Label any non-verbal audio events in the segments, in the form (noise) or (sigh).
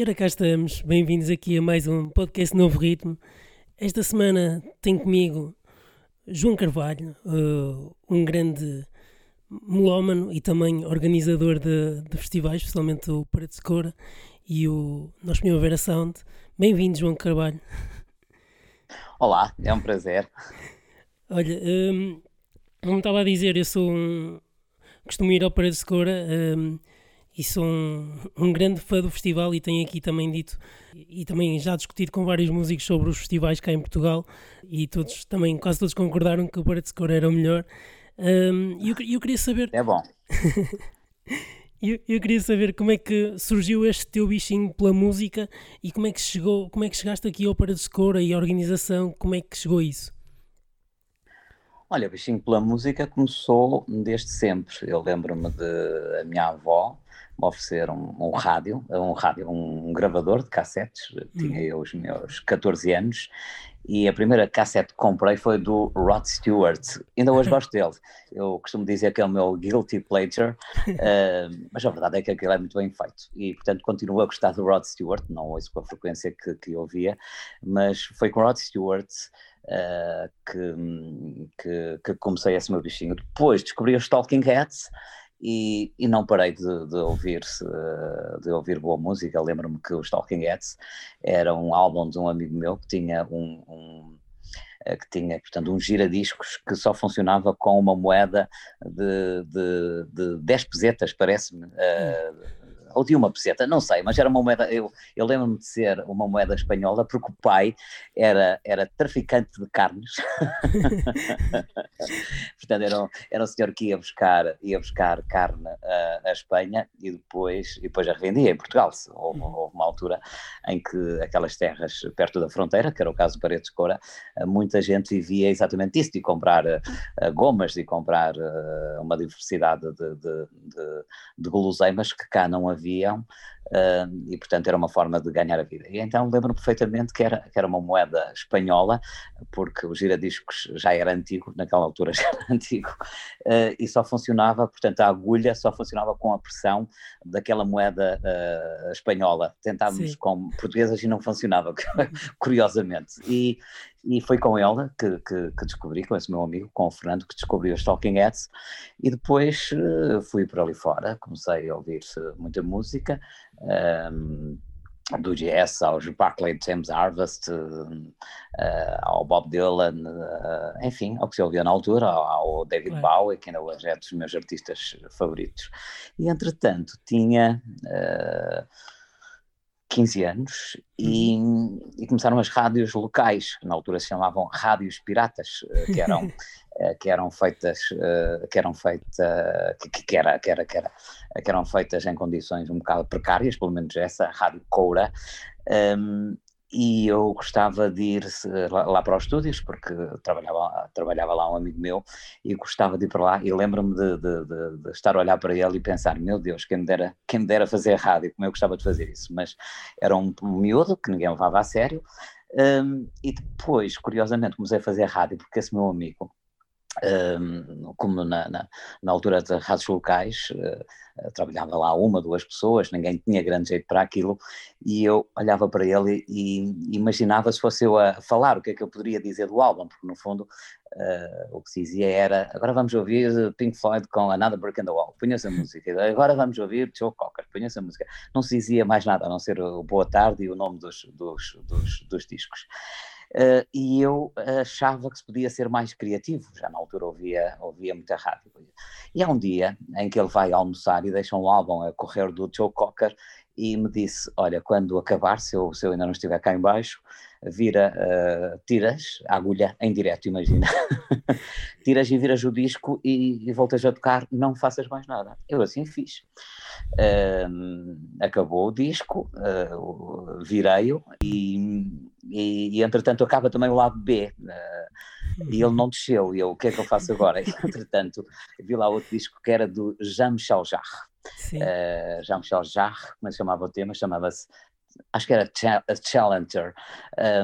E ora cá estamos, bem-vindos aqui a mais um podcast Novo Ritmo. Esta semana tem comigo João Carvalho, uh, um grande melómano e também organizador de, de festivais, especialmente o Paredes de Cora e o nosso Primavera Sound. Bem-vindo, João Carvalho. Olá, é um prazer. Olha, um, como estava a dizer, eu sou um. costumo ir ao Paredes de Cora. Um, e sou um, um, grande fã do festival e tenho aqui também dito e também já discutido com vários músicos sobre os festivais cá em Portugal e todos também, quase todos concordaram que o Parade Score era o melhor. Um, e eu, eu, queria saber. É bom. (laughs) eu, eu, queria saber como é que surgiu este teu bichinho pela música e como é que chegou, como é que chegaste aqui ao Parade Score e a organização, como é que chegou isso? Olha, o bichinho pela música começou desde sempre. Eu lembro-me de a minha avó me oferecer um, um rádio, um rádio, um gravador de cassetes. Tinha hum. eu os meus 14 anos e a primeira cassete que comprei foi do Rod Stewart. Ainda hoje (laughs) gosto dele. Eu costumo dizer que é o meu guilty pleasure, uh, (laughs) mas a verdade é que aquilo é muito bem feito. E, portanto, continuo a gostar do Rod Stewart. Não ouço com a frequência que, que ouvia, mas foi com Rod Stewart uh, que, que, que, comecei esse meu bichinho. Depois descobri os Talking Heads e, e não parei de, de, ouvir de ouvir boa música. Lembro-me que os Talking Heads era um álbum de um amigo meu que tinha um, um eh, que tinha, portanto, um giradiscos que só funcionava com uma moeda de, de, de 10 pesetas, parece-me, uh, ou de uma peseta, não sei, mas era uma moeda, eu, eu lembro-me de ser uma moeda espanhola porque o pai era, era traficante de carnes, (laughs) portanto era um, era um senhor que ia buscar, ia buscar carne a, a Espanha e depois, e depois a revendia em Portugal, houve, uhum. houve, uma altura em que aquelas terras perto da fronteira, que era o caso de Paredes de Cora, muita gente vivia exatamente isso, de comprar uh, gomas, de comprar uh, uma diversidade de, de, de, de guloseimas que cá não havia haviam uh, e portanto era uma forma de ganhar a vida. E então lembro-me perfeitamente que era, que era uma moeda espanhola, porque o giradiscos já era antigo, naquela altura (laughs) já era antigo, uh, e só funcionava, portanto a agulha só funcionava com a pressão daquela moeda uh, espanhola. Tentávamos Sim. com portuguesas e não funcionava, (laughs) curiosamente. E, e foi com ela que, que, que, descobri, com esse meu amigo, com o Fernando, que descobri os Talking Heads, e depois uh, fui por ali fora, comecei a ouvir muita música, um, do jazz aos Barclay James Harvest, uh, ao Bob Dylan, uh, enfim, ao que se ouvia na altura, ao, ao David é. Bowie, que ainda hoje é dos meus artistas favoritos. E entretanto tinha 15 anos e, uhum. e, começaram as rádios locais, que na altura se chamavam rádios piratas, que eram (laughs) Eh, que eram feitas eh, que eram feitas que, que, era, que, era, que, era, que eram feitas em condições um bocado precárias, pelo menos essa, a Rádio Coura, um, e eu gostava de ir lá, para os estúdios, porque trabalhava, trabalhava lá um amigo meu, e gostava de ir para lá, e lembro-me de, de, de, de, estar a olhar para ele e pensar, meu Deus, quem me dera, quem me dera fazer rádio, como eu gostava de fazer isso, mas era um, um miúdo que ninguém levava a sério, um, e depois, curiosamente, comecei a fazer rádio, porque esse meu amigo, um, como na, na, na, altura das rádios locais, uh, trabalhava lá uma, duas pessoas, ninguém tinha grande jeito para aquilo, e eu olhava para ele e, e imaginava se fosse eu a falar o que é que eu poderia dizer do álbum, porque no fundo uh, o que se dizia era, agora vamos ouvir Pink Floyd com Another Brick in the Wall, punha-se a música, agora vamos ouvir Joe Cocker, punha-se a música, não se dizia mais nada a não ser o Boa Tarde e o nome dos, dos, dos, dos discos. Uh, e eu achava que se podia ser mais criativo, já na altura ouvia, ouvia muita rádio. E há um dia em que ele vai almoçar e deixa um álbum a correr do Joe Cocker e me disse, olha, quando acabar, se eu, se eu ainda não estiver cá embaixo, vira, uh, tiras a agulha em direto, imagina, (laughs) tiras e viras o disco e, e voltas a tocar, não faças mais nada. Eu assim fiz. Uh, acabou o disco, uh, virei-o e e, e, entretanto acaba também o lado B uh, e ele não desceu e eu o que é que eu faço agora? (laughs) E, entretanto vi lá outro disco que era do Jean-Michel Jarre uh, Jean-Michel Jarre, como é se chamava o tema? chamava-se acho que era Challenger,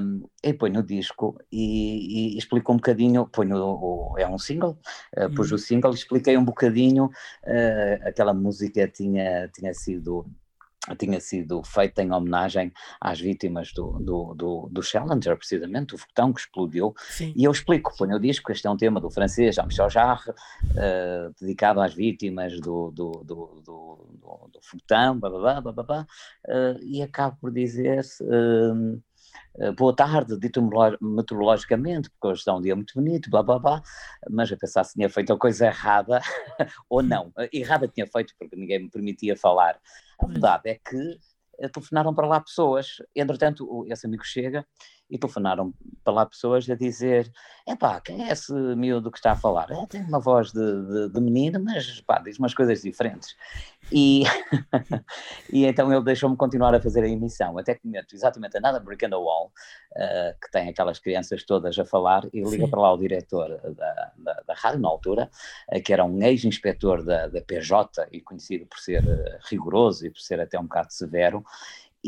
um, e põe no disco e, e explico um bocadinho, ponho o, é um single, uh, pus uhum. o single, expliquei um bocadinho, uh, aquela música tinha, tinha sido tinha sido feita em homenagem às vítimas do, do, do, do Challenger, precisamente, o foguetão que explodiu. Sim. E eu explico, ponho o disco, este é um tema do francês Jean-Michel Jarre, uh, dedicado às vítimas do, do, do, do, do foguetão, blá, blá, blá, blá, blá, uh, e acabo por dizer... Uh, boa tarde, dito meteorologicamente, porque hoje está um dia muito bonito, blá blá blá, mas a pensar se tinha feito a coisa errada (laughs) ou não. Errada tinha feito porque ninguém me permitia falar. A verdade é que eh, telefonaram para lá pessoas, entretanto esse amigo chega e telefonaram para lá pessoas a dizer epá, quem é esse miúdo que está a falar? É, tem uma voz de, de, de menino, mas pá, diz umas coisas diferentes. E, (laughs) e então ele deixou-me continuar a fazer a emissão, até que meto exatamente a nada Brick on the Wall, uh, que tem aquelas crianças todas a falar, e liga Sim. para lá o diretor da, da, da rádio na altura, uh, que era um ex-inspetor da, da PJ e conhecido por ser rigoroso e por ser até um bocado severo,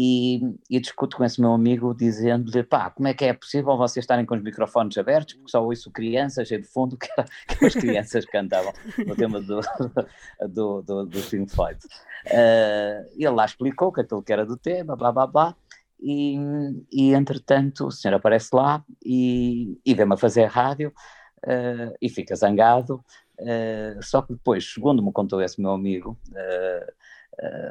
e, e, discuto com esse meu amigo dizendo-lhe, pá, como é que é possível vocês estarem com os microfones abertos, porque só ouço crianças aí de fundo, (laughs) que, que as crianças cantavam no tema do, (laughs) do, do, do Pink Floyd. Uh, ele lá explicou que aquilo que era do tema, blá blá blá, e, e entretanto o senhor aparece lá e, e vem-me a fazer rádio uh, e fica zangado, uh, só que depois, segundo me contou esse meu amigo, Uh,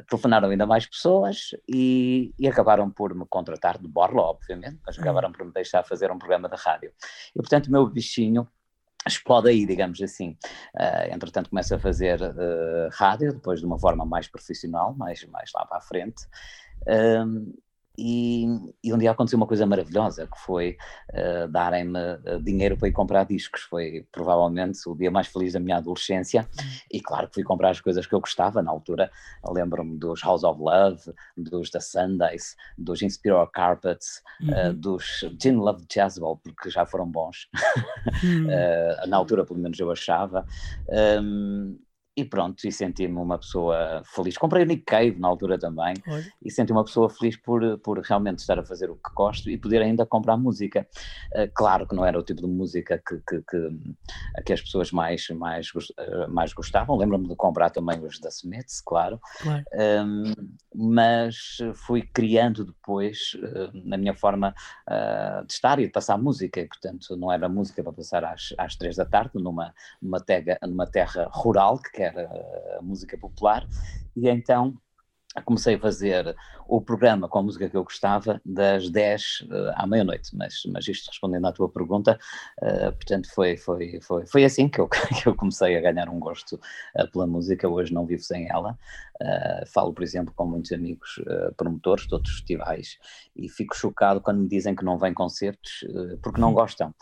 telefonaram ainda mais pessoas e, e, acabaram por me contratar de borla, obviamente, mas hum. acabaram por me deixar fazer um programa de rádio. E, portanto, o meu bichinho explode aí, digamos assim. Uh, entretanto, começo a fazer uh, rádio, depois de uma forma mais profissional, mais, mais lá para a frente. E, e, um dia aconteceu uma coisa maravilhosa, que foi uh, darem-me uh, dinheiro para ir comprar discos. Foi provavelmente o dia mais feliz da minha adolescência. Hum. E claro que fui comprar as coisas que eu gostava na altura. Lembro-me dos House of Love, dos The Sundays, dos Inspiral Carpets, eh, uhum. uh, dos Gin Love Jezebel, porque já foram bons. Uhum. (laughs) na altura, pelo menos, eu achava. Um, e pronto, e senti-me uma pessoa feliz. Comprei o Nick Cave na altura também e senti uma pessoa feliz por, por realmente estar a fazer o que gosto e poder ainda comprar música. Uh, claro que não era o tipo de música que, que, que, que as pessoas mais, mais, uh, mais gostavam. Lembro-me de comprar também os da Smiths, claro. claro. Um, mas fui criando depois uh, na minha forma de estar e de passar música. E, portanto, não era música para passar às, às três da tarde numa, numa, tega, numa terra rural que era a música popular, e então comecei a fazer o programa com a música que eu gostava das 10 uh, à meia-noite, mas, mas isto respondendo à tua pergunta, uh, portanto foi, foi, foi, foi assim que eu, (laughs) que eu comecei a ganhar um gosto uh, pela música, hoje não vivo sem ela, falo por exemplo com muitos amigos promotores de outros festivais e fico chocado quando me dizem que não vêm concertos porque não gostam,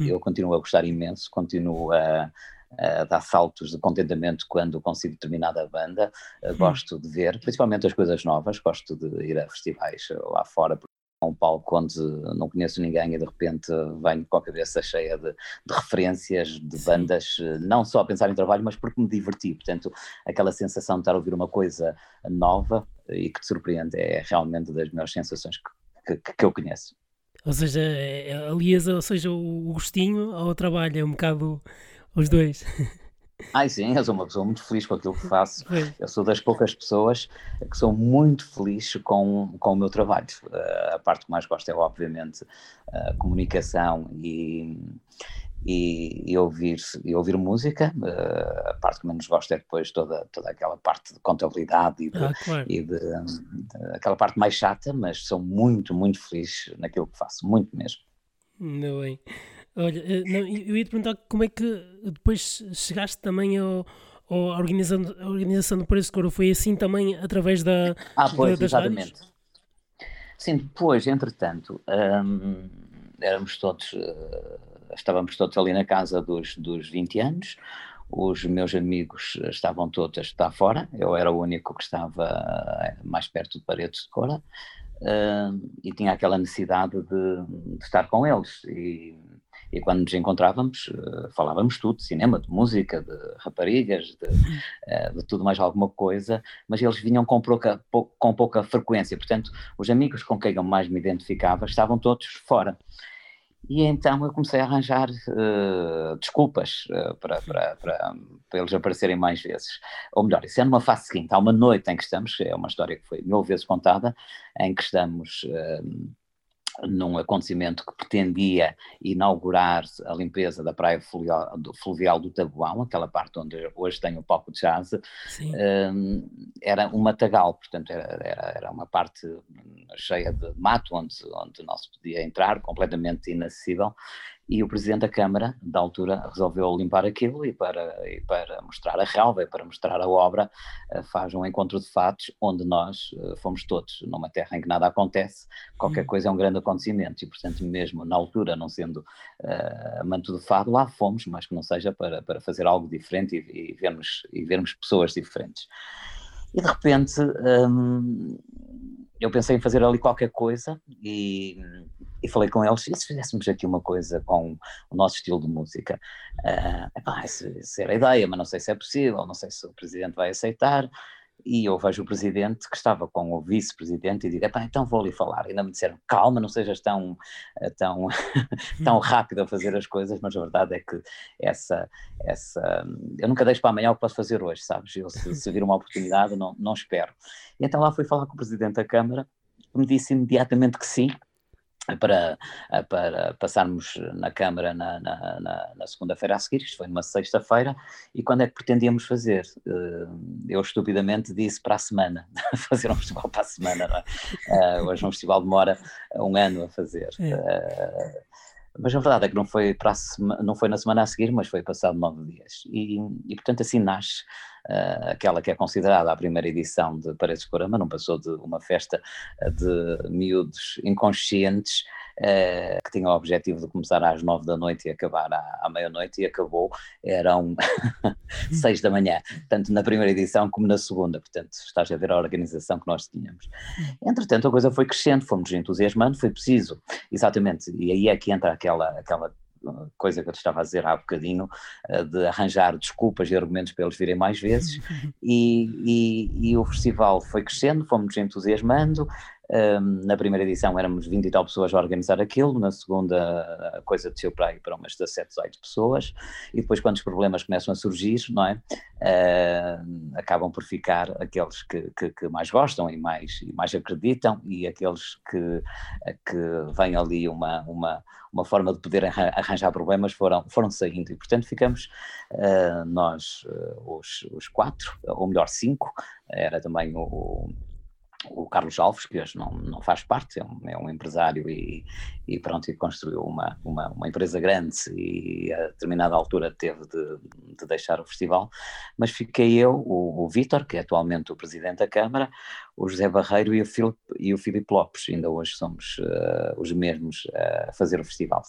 hum. eu continuo a gostar imenso, continuo a uh, dar saltos de contentamento quando consigo determinada banda. Uh, gosto de ver, principalmente as coisas novas, gosto de ir a festivais lá fora, um palco onde não conheço ninguém e de repente venho com a cabeça cheia de, de, referências de bandas, não só a pensar em trabalho, mas porque me diverti. Portanto, aquela sensação de estar a ouvir uma coisa nova e que te surpreende é realmente das melhores sensações que, que, que eu conheço. Ou seja, aliás, ou seja, o gostinho ao trabalho é um bocado os dois. Ai sim, eu sou uma pessoa muito feliz com aquilo que faço. Eu sou das poucas pessoas que sou muito feliz com, com o meu trabalho. Uh, a parte que mais gosto é, obviamente, a comunicação e, e, e, ouvir, e ouvir música. Uh, a parte que menos gosto é depois toda, toda aquela parte de contabilidade e, de, ah, claro. e de, de, aquela parte mais chata, mas sou muito, muito feliz naquilo que faço, muito mesmo. Não bem. Olha, eh, eu ia te perguntar como é que depois chegaste também ao, ao à, organização, organização do Preço de Coro. Foi assim também através da. Ah, pois, da, exatamente. Rádios? Sim, depois, entretanto, hum, éramos todos. Uh, estávamos todos ali na casa dos, dos 20 anos. Os meus amigos estavam todos a estar fora, eu era o único que estava eh, mais perto de Paredes de Cora. Uh, e tinha aquela necessidade de, de, estar com eles. E e quando nos encontrávamos, uh, falávamos tudo, de cinema, de música, de raparigas, de, uh, de, tudo mais alguma coisa, mas eles vinham com pouca, pou, com pouca frequência, portanto, os amigos com quem eu mais me identificava estavam todos fora. E então eu comecei a arranjar uh, desculpas uh, para, para, para, para, eles aparecerem mais vezes. Ou melhor, isso é numa fase seguinte. Há uma noite em que estamos, é uma história que foi mil vezes contada, em que estamos. Uh, num acontecimento que pretendia inaugurar a limpeza da praia fluvial do, fluvial do Tabuão, aquela parte onde hoje tem o palco de jazz, um, era um matagal, portanto era, era, era, uma parte cheia de mato onde, onde não se podia entrar, completamente inacessível, e o Presidente da Câmara, da altura, resolveu limpar aquilo e para, e para mostrar a relva e para mostrar a obra, eh, faz um encontro de fatos onde nós eh, fomos todos, numa terra em que nada acontece, qualquer hum. coisa é um grande acontecimento e, portanto, mesmo na altura, não sendo uh, manto de fado, lá fomos, mas que não seja para, para fazer algo diferente e, e, vermos, e vermos pessoas diferentes. E de repente, hum, eu pensei em fazer ali qualquer coisa e, e falei com eles, e se fizéssemos aqui uma coisa com o nosso estilo de música? Uh, epá, isso, isso era a ideia, mas não sei se é possível, não sei se o presidente vai aceitar. E eu vejo o presidente que estava com o vice-presidente e digo, então vou ali falar. Ainda me disseram, calma, não sejas tão, eh, tão, (laughs) tão rápido a fazer as coisas, mas a verdade é que essa, essa, eu nunca deixo para amanhã o que posso fazer hoje, sabes? Eu se, se vir uma oportunidade não, não espero. E então lá fui falar com o presidente da Câmara, me disse imediatamente que sim, para, para passarmos na Câmara na, na, na, na segunda-feira a seguir, isto foi numa sexta-feira, e quando é que pretendíamos fazer? Eh, eu estupidamente disse para a semana, (laughs) fazer um festival para a semana, não é? Uh, hoje um festival demora um ano a fazer. Uh, mas a verdade é que não foi, para sema, não foi na semana a seguir, mas foi passado nove dias. E, e portanto assim nasce uh, aquela que é considerada a primeira edição de Paredes de Corama, não passou de uma festa de miúdos inconscientes uh, que tinha o objetivo de começar às nove da noite e acabar à, à meia-noite e acabou, eram (laughs) seis da manhã, tanto na primeira edição como na segunda, portanto estás a ver a organização que nós tínhamos. Entretanto a coisa foi crescendo, fomos entusiasmando, foi preciso, exatamente, e aí é que entra aquela, aquela coisa que eu te estava a dizer há bocadinho, eh, de arranjar desculpas e argumentos para eles virem mais vezes, (laughs) e, e, e o festival foi crescendo, fomos entusiasmando, um, na primeira edição éramos 20 e tal pessoas a organizar aquilo, na segunda a coisa desceu para aí para umas 17, 18 pessoas, e depois quando os problemas começam a surgir, não é? Uh, acabam por ficar aqueles que, que, que, mais gostam e mais, e mais acreditam, e aqueles que, que vêm ali uma, uma, uma forma de poder arranjar problemas foram, foram saindo, e portanto ficamos uh, nós, uh, os, os quatro, ou melhor, cinco, era também o o Carlos Alves, que hoje não, não faz parte, é um, é um empresário e, e, pronto, e construiu uma, uma, uma, empresa grande e a determinada altura teve de, de deixar o festival, mas fiquei eu, o, o Vítor, que é atualmente o presidente da Câmara, o José Barreiro e o Filipe, e o Filipe Lopes, ainda hoje somos uh, os mesmos a fazer o festival.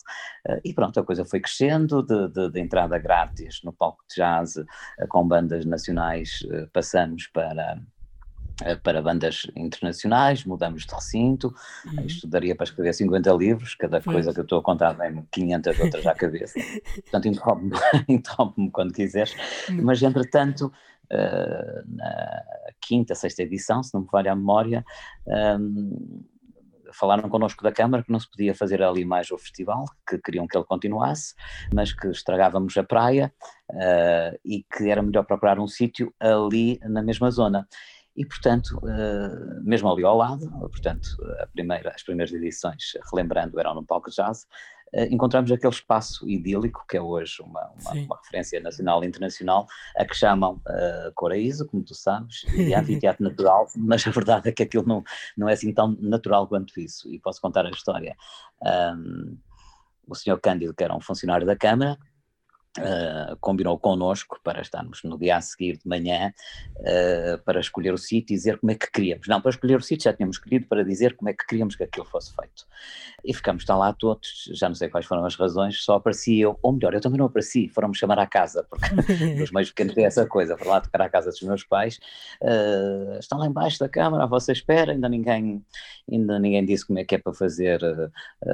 Uh, e pronto, a coisa foi crescendo, de, de, de entrada grátis no palco de jazz, uh, com bandas nacionais, passamos para para bandas internacionais, mudamos de recinto, uhum. estudaria para escrever 50 livros, cada pois. coisa que eu estou a contar vem 500 outras à cabeça. (laughs) Portanto, interrompe-me (laughs) interrompe quando quiseres. Uhum. Mas, entretanto, uh, na quinta, sexta edição, se não me falha a memória, um, falaram connosco da Câmara que não se podia fazer ali mais o festival, que queriam que ele continuasse, mas que estragávamos a praia uh, e que era melhor procurar um sítio ali na mesma zona e, portanto, uh, mesmo ali ao lado, portanto, primeira, as primeiras edições, relembrando, eram no palco de jazz, uh, encontramos aquele espaço idílico, que é hoje uma, uma, uma referência nacional e internacional, a que chamam uh, Coraíso, como tu sabes, e (laughs) anfiteatro natural, mas a verdade é que aquilo não, não é assim tão natural quanto isso, e posso contar a história. Um, o senhor Cândido, que era um funcionário da Câmara, Uh, combinou connosco para estarmos no dia a seguir de manhã uh, para escolher o sítio e dizer como é que queríamos. Não, para escolher o sítio já tínhamos escolhido para dizer como é que queríamos que aquilo fosse feito. E ficamos tão lá todos, já não sei quais foram as razões, só apareci eu, ou melhor, eu também não apareci, foram-me chamar à casa, porque (laughs) os meios pequenos têm essa coisa, para lá tocar à casa dos meus pais, uh, estão lá embaixo da câmara à vossa espera, ainda ninguém, ainda ninguém disse como é que é para fazer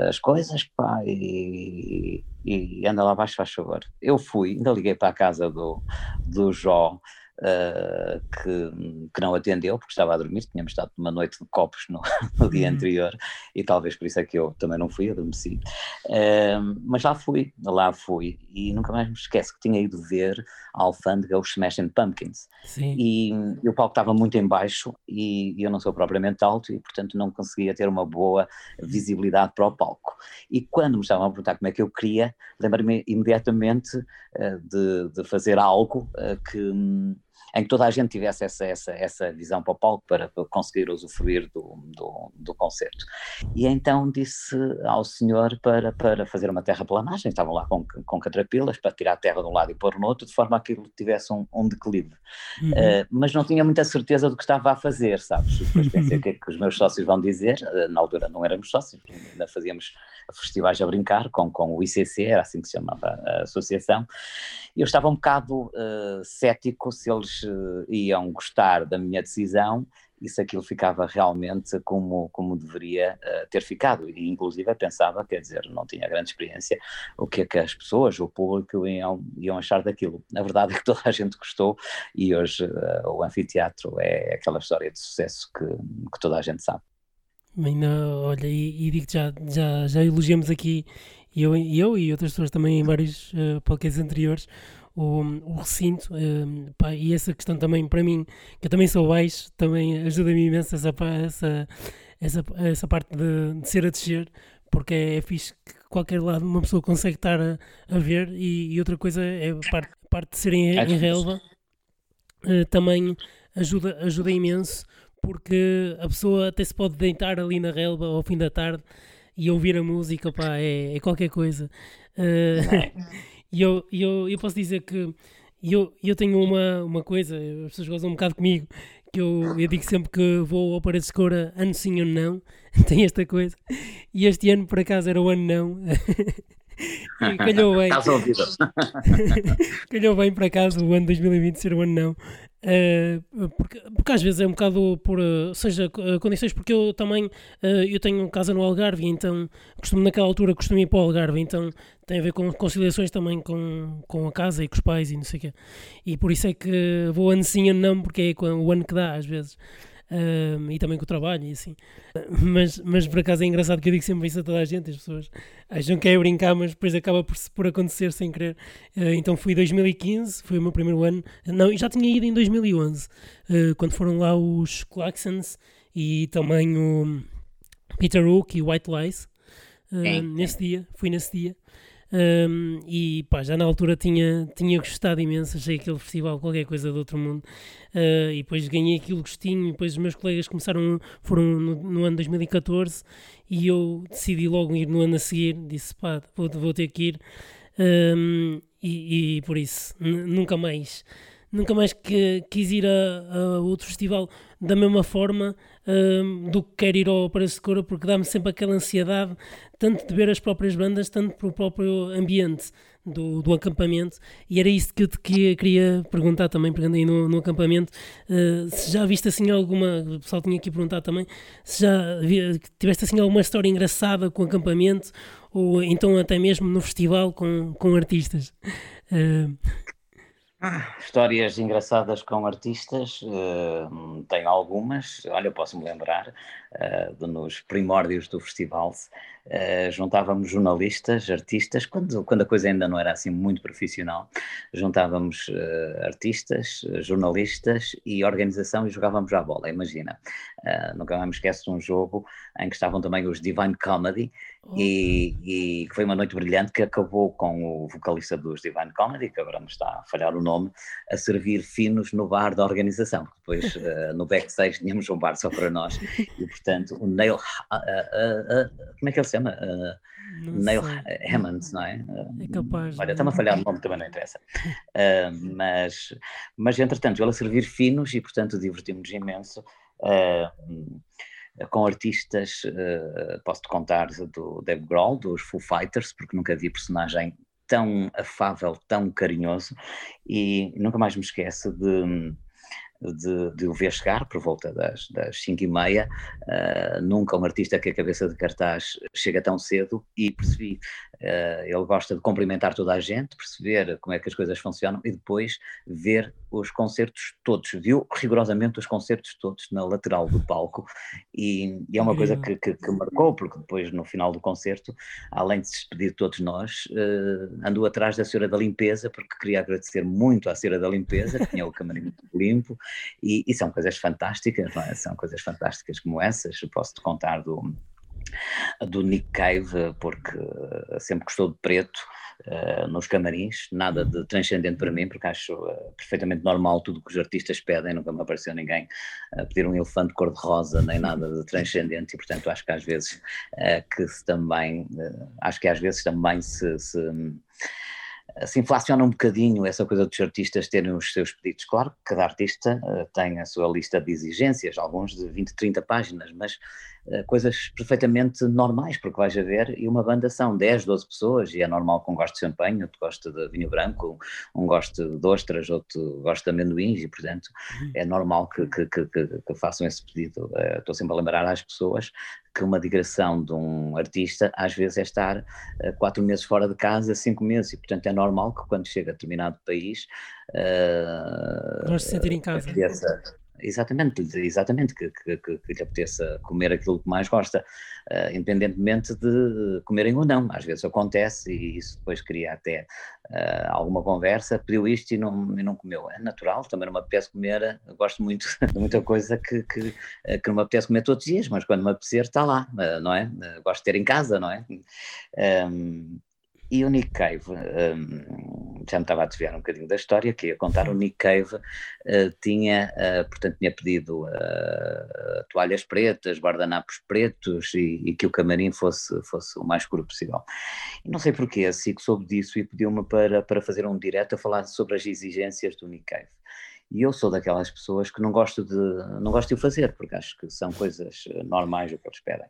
as coisas, pá, e, e anda lá abaixo, faz favor. Eu fui, ainda liguei para a casa do, do Jó, uh, que, que não atendeu porque estava a dormir, tínhamos estado numa noite de copos no, (laughs) no dia uhum. anterior e talvez por isso é que eu também não fui, adormeci. Uh, mas lá fui, lá fui e nunca mais me esqueço que tinha ido ver a alfândega os Smashing Pumpkins Sim. E, e o palco estava muito em baixo e, e eu não sou propriamente alto e portanto não conseguia ter uma boa visibilidade para o palco. E quando me estavam a perguntar como é que eu queria, lembrei-me imediatamente uh, de, de fazer algo uh, que hum, em que toda a gente tivesse essa, essa, essa visão para o palco para, conseguir usufruir do, do, do, concerto. E então disse ao senhor para, para fazer uma terraplanagem, estavam lá com, com catrapilas para tirar a terra de um lado e pôr no outro, de forma a que aquilo tivesse um, um declive. Uhum. Uh, mas não tinha muita certeza do que estava a fazer, sabes? Depois pensei (laughs) o que é que os meus sócios vão dizer, uh, na altura não éramos sócios, ainda fazíamos festivais a brincar com, com o ICC, era assim que se chamava a associação, e eu estava um bocado uh, cético se eles iam gostar da minha decisão e se aquilo ficava realmente como, como deveria uh, ter ficado. E inclusive pensava, quer dizer, não tinha grande experiência, o que é que as pessoas, o público iam, iam achar daquilo. A verdade é que toda a gente gostou e hoje uh, o anfiteatro é aquela história de sucesso que, que toda a gente sabe. Não, olha, e, e digo já, já, já elogiamos aqui, eu, eu e outras pessoas também em vários uh, podcasts anteriores, o, o recinto uh, pá, e essa questão também para mim, que eu também sou baixo, também ajuda-me imenso essa, essa, essa, essa parte de, de, ser a descer, porque é, é fixe que qualquer lado uma pessoa consegue estar a, a ver e, e, outra coisa é a parte, a parte de ser em, em relva, uh, também ajuda, ajuda imenso porque a pessoa até se pode deitar ali na relva ao fim da tarde e ouvir a música, pá, é, é qualquer coisa. Uh, (laughs) e eu, eu, eu posso dizer que eu, eu tenho uma, uma coisa, as pessoas gozam um bocado comigo, que eu, eu digo sempre que vou ao Paredes de Cora ano sim, ano não, (laughs) tem esta coisa. E este ano, por acaso, era o ano não. (laughs) calhou bem. (laughs) calhou bem, por acaso, o ano 2020 ser o ano não. Uh, porque, porque, às vezes é um bocado por, uh, seja, uh, condições, porque eu também eu tenho casa no Algarve, então costumo naquela altura costumo ir para o Algarve, então tem a ver com conciliações também com, com a casa e com os pais e não sei o quê. E por isso é que vou ano sim, ano não, porque é o ano que dá às vezes um, e também com o trabalho e assim. Mas, mas por acaso é engraçado que eu digo sempre isso a toda a gente, as pessoas acham que é brincar, mas depois acaba por, por acontecer sem querer. Uh, então fui em 2015, foi o meu primeiro ano. Não, já tinha ido em 2011, uh, quando foram lá os Claxons e também o Peter Hook e White Lies. Uh, nesse dia, fui nesse dia. Um, e pá, já na altura tinha, tinha gostado imenso, achei aquele festival qualquer coisa do outro mundo. Uh, e depois ganhei aquilo gostinho. E depois os meus colegas começaram, foram no, no, ano 2014 e eu decidi logo ir no ano a seguir. Disse pá, vou, vou ter que ir. Um, e, e, por isso, nunca mais nunca mais que, quis ir a, a, outro festival da mesma forma um, do que quero ir ao Paredes de Cora, porque dá-me sempre aquela ansiedade, tanto de ver as próprias bandas, tanto para o próprio ambiente do, do acampamento. E era isso que eu te queria, queria perguntar também, pegando aí no, no acampamento, uh, se já viste assim alguma, o pessoal tinha aqui perguntar também, se já vi, tiveste assim alguma história engraçada com o acampamento, ou então até mesmo no festival com, com artistas. Uh, Histórias engraçadas com artistas, uh, tenho algumas. Olha, posso-me lembrar uh, de nos primórdios do festival, uh, juntávamos jornalistas, artistas, quando, quando a coisa ainda não era assim muito profissional, juntávamos artistas, jornalistas e organização e jogávamos à bola. Imagina, nunca mais me esqueço de um jogo em que estavam também os Divine Comedy e, e foi uma noite brilhante que acabou com o vocalista dos Divine Comedy, que agora me está a falhar o nome, a servir finos no bar da organização. Depois, uh, (laughs) no backstage, tínhamos um bar só para nós. E, portanto, o Neil. Uh, uh, como é que ele se chama? Neil Hammond, não é? É capaz. Olha, está-me a falhar o nome, também não interessa. (laughs) mas, mas, entretanto, ele a servir finos e, portanto, divertimos imenso. Uh, com artistas, uh, posso-te contar do Dave Grohl, dos Foo Fighters, porque nunca vi personagem tão afável, tão carinhoso, e nunca mais me esqueço de, de, de o ver chegar por volta das, das 5 e meia, uh, nunca um artista que a cabeça de cartaz chega tão cedo, e percebi ele gosta de cumprimentar toda a gente, perceber como é que as coisas funcionam e depois ver os concertos todos. Viu rigorosamente os concertos todos na lateral do palco e, e é uma coisa que, que, que, marcou, porque depois no final do concerto, além de se despedir de todos nós, uh, andou atrás da Senhora da Limpeza, porque queria agradecer muito à Senhora da Limpeza, que tinha o camarim muito (laughs) limpo, e, e são coisas fantásticas, é? são coisas fantásticas como essas. Posso-te contar do do Nick Cave, porque eh, sempre gostou de preto uh, nos camarins, nada de transcendente para mim, porque acho uh, perfeitamente normal tudo que os artistas pedem, nunca me apareceu ninguém a pedir um elefante cor-de-rosa, nem nada de transcendente, e portanto acho que às vezes que se também, acho que às vezes também se, se se inflaciona um bocadinho essa coisa dos artistas terem os seus pedidos. Claro que cada artista uh, tem a sua lista de exigências, alguns de 20, 30 páginas, mas coisas perfeitamente normais, porque vais a ver, e uma banda são 10, 12 pessoas, e é normal que um goste de champanhe, outro goste de vinho branco, um goste de ostras, outro goste de amendoins, e portanto uhum. é normal que, que, que, que façam esse pedido. Uh, estou sempre a lembrar às pessoas que uma digressão de um artista às vezes é estar uh, quatro meses fora de casa, cinco meses, e portanto é normal que quando chega a determinado país. Uh, Gosto de sentir em casa. Exatamente, exatamente, que, que, que, que lhe apeteça comer aquilo que mais gosta, uh, independentemente de comerem ou não. Às vezes acontece e isso depois cria até uh, alguma conversa, pediu isto e não, e não comeu. É natural, também não me apetece comer, gosto muito (laughs) de muita coisa que, que, eh, que não me apetece comer todos os dias, mas quando me apetecer está lá, não é? gosto de ter em casa, não é? Um, e o Nick Cave, um, já me estava a desviar um bocadinho da história, que ia contar, o Nick Cave uh, tinha, uh, portanto, tinha pedido uh, toalhas pretas, guardanapos pretos e, e, que o camarim fosse, fosse o mais escuro possível. E não sei porquê, a SIC soube disso e pediu-me para, para fazer um direto a falar sobre as exigências do Nick Cave. E eu sou daquelas pessoas que não gosto de não gosto de o fazer, porque acho que são coisas eh, normais o que eles pedem.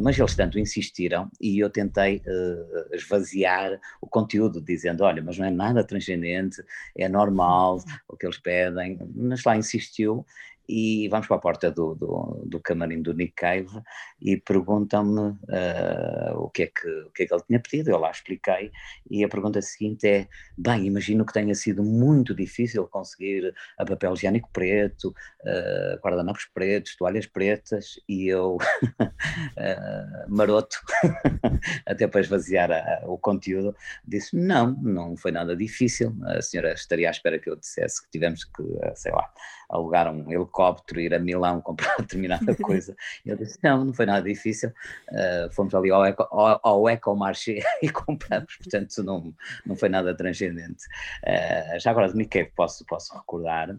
Mas eles tanto insistiram e eu tentei uh, esvaziar o conteúdo, dizendo: olha, mas não é nada transcendente, é normal o que eles pedem. Mas lá insistiu e vamos para a porta do, do, do camarim do Nick Cave e perguntam-me uh, o, que é que, o que é que ele tinha pedido, eu lá expliquei, e a pergunta seguinte é, bem, imagino que tenha sido muito difícil conseguir a papel higiênico preto, uh, guardanapos pretos, toalhas pretas, e eu, uh, (laughs) maroto, (laughs) até para esvaziar a, o conteúdo, disse, não, não foi nada difícil, a senhora estaria à espera que eu dissesse que tivemos que, sei lá, alugar um helicóptero, ir a Milão comprar (laughs) determinada coisa. Eu disse, não, não foi nada difícil, uh, fomos ali ao, Eco, ao, ao Ecomarché (laughs) e compramos, portanto não, não foi nada transcendente. Uh, já agora de Mickey posso, posso recordar,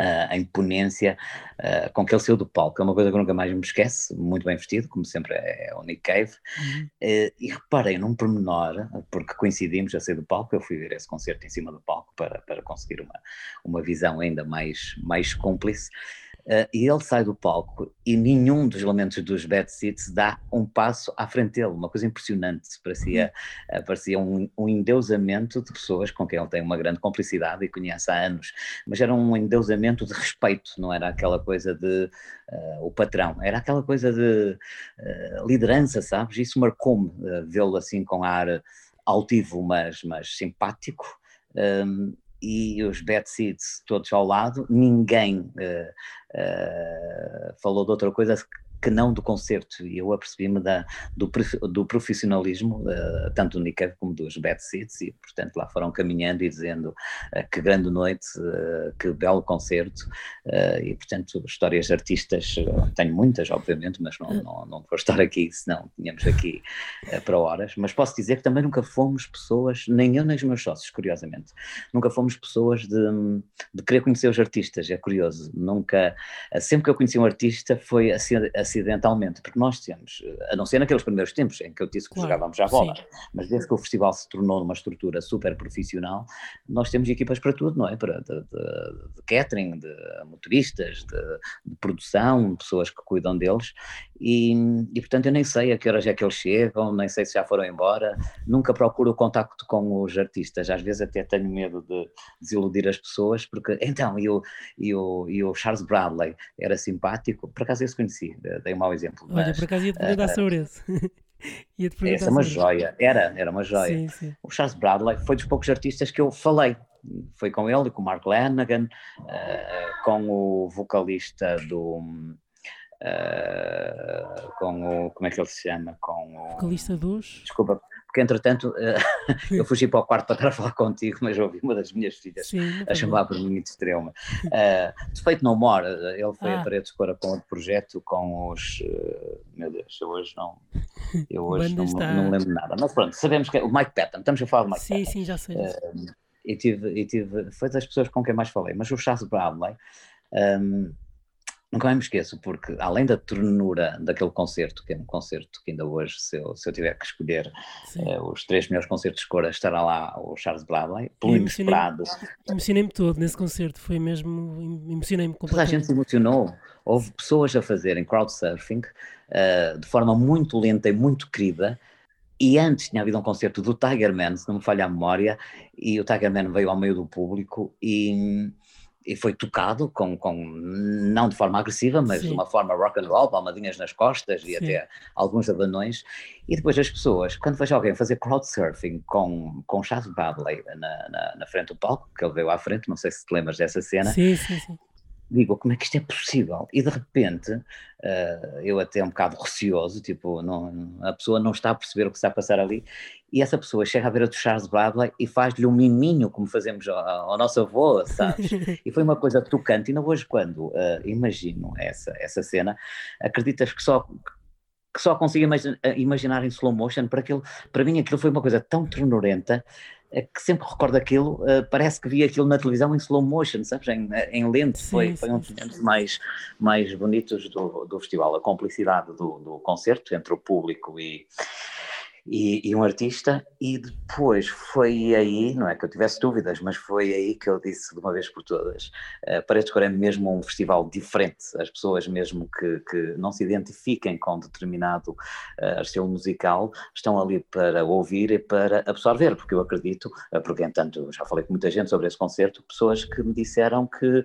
uh, a imponência uh, com que ele saiu do palco. É uma coisa que nunca mais me esquece, muito bem vestido, como sempre é, é o Nick Cave. Uhum. Uh, e reparei num pormenor, porque coincidimos a sair do palco, eu fui ver esse concerto em cima do palco para, para conseguir uma, uma visão ainda mais, mais cúmplice. Uh, e ele sai do palco e nenhum dos elementos dos Bad Seeds dá um passo à frente dele, uma coisa impressionante, parecia, uh, parecia um, um, endeusamento de pessoas com quem ele tem uma grande complicidade e conhece há anos, mas era um endeusamento de respeito, não era aquela coisa de uh, o patrão, era aquela coisa de liderança, sabes? Isso marcou-me vê-lo assim com ar altivo, mas, mas simpático. Um, e os bad seeds todos ao lado, ninguém uh, uh, falou de outra coisa que não do concerto, e eu apercebi-me do, do profissionalismo, uh, tanto do Nick como dos Bad Seeds, e portanto lá foram caminhando e dizendo uh, que grande noite, uh, que belo concerto, e portanto histórias artistas, tenho muitas obviamente, mas não, não, não vou estar aqui, senão tínhamos aqui para horas, mas posso dizer que também nunca fomos pessoas, nem eu nem os meus sócios, curiosamente, nunca fomos pessoas de, de querer conhecer os artistas, é curioso, nunca, sempre que eu conheci um artista foi assim, acidentalmente, porque nós temos, a não ser naqueles primeiros tempos em que eu disse que claro, jogávamos já bola, sim. mas desde que o festival se tornou numa estrutura super profissional, nós temos equipas para tudo, não é? Para, de, de, de catering, de motoristas, de, de, produção, pessoas que cuidam deles, e, e portanto eu nem sei a que horas é que eles chegam, nem sei se já foram embora, nunca procuro o contacto com os artistas, às vezes até tenho medo de desiludir as pessoas, porque então, e o, e o, e o Charles Bradley era simpático, por acaso esse conheci, dei um mau exemplo. Olha, mas, por acaso ia te uh, sobre isso. (laughs) Essa é uma joia, era, era uma joia. Sim, sim. O Charles Bradley foi dos poucos artistas que eu falei. Foi com ele com o Mark Lanagan, uh, com o vocalista do. Uh, com o. Como é que ele se chama? Com o. Vocalista dos. Desculpa, porque entretanto uh, (laughs) eu fugi para o quarto para estar a falar contigo, mas ouvi uma das minhas filhas Sim, a chamar por mim de extrema. Uh, Defeito No More, ele foi ah. a parede de com outro projeto com os. Uh, meu Deus, eu hoje não. Eu (laughs) hoje não, não, lembro nada. Mas pronto, sabemos que é o Mike Patton, estamos a falar do Mike sim, Patton. Sim, sim, já sei. Uh, e tive, e tive, foi das pessoas com quem mais falei, mas o Charles Bradley. Um, Nunca mais me esqueço, porque além da ternura daquele concerto, que é um concerto que ainda hoje, se eu, se eu tiver que escolher uh, os três melhores concertos de cor, estará lá o Charles Bradley, pelo inesperado. Emocionei-me todo nesse concerto, foi mesmo, emocionei-me completamente. Toda a gente se emocionou, houve pessoas a fazerem crowdsurfing uh, de forma muito lenta e muito querida, e antes tinha havido um concerto do Tiger Man, se não me falha a memória, e o Tiger Man veio ao meio do público e e foi tocado com, com não de forma agressiva, mas Sim. de uma forma rock and roll, palmadinhas nas costas e Sim. até alguns abanões. E depois as pessoas, quando vejo alguém fazer crowdsurfing com, com Charles Bradley na, na, na, frente do palco, que ele veio à frente, não sei se te lembras dessa cena. Sim, sim, sim digo, como é que isto é possível? E de repente, uh, eu até um bocado receoso, tipo, não, a pessoa não está a perceber o que está a passar ali, e essa pessoa chega à beira do Charles Bradley e faz-lhe um miminho, como fazemos ao, ao nosso avô, sabes? (laughs) e foi uma coisa tocante, e não hoje quando uh, imagino essa, essa cena, acreditas que só que só consigo imaginar em slow motion, para, aquilo, para mim aquilo foi uma coisa tão ternurenta, é que sempre recordo aquilo, uh, parece que vi aquilo na televisão em slow motion, sabes, em, em lento, sim, foi, foi um dos momentos mais, mais bonitos do, do festival, a complicidade do, do concerto entre o público e, e, e, um artista, e depois foi aí, não é que eu tivesse dúvidas, mas foi aí que eu disse de uma vez por todas, uh, Paredes Cor é mesmo um festival diferente, as pessoas mesmo que, que não se identifiquem com determinado uh, estilo musical, estão ali para ouvir e para absorver, porque eu acredito, uh, porque entanto já falei com muita gente sobre esse concerto, pessoas que me disseram que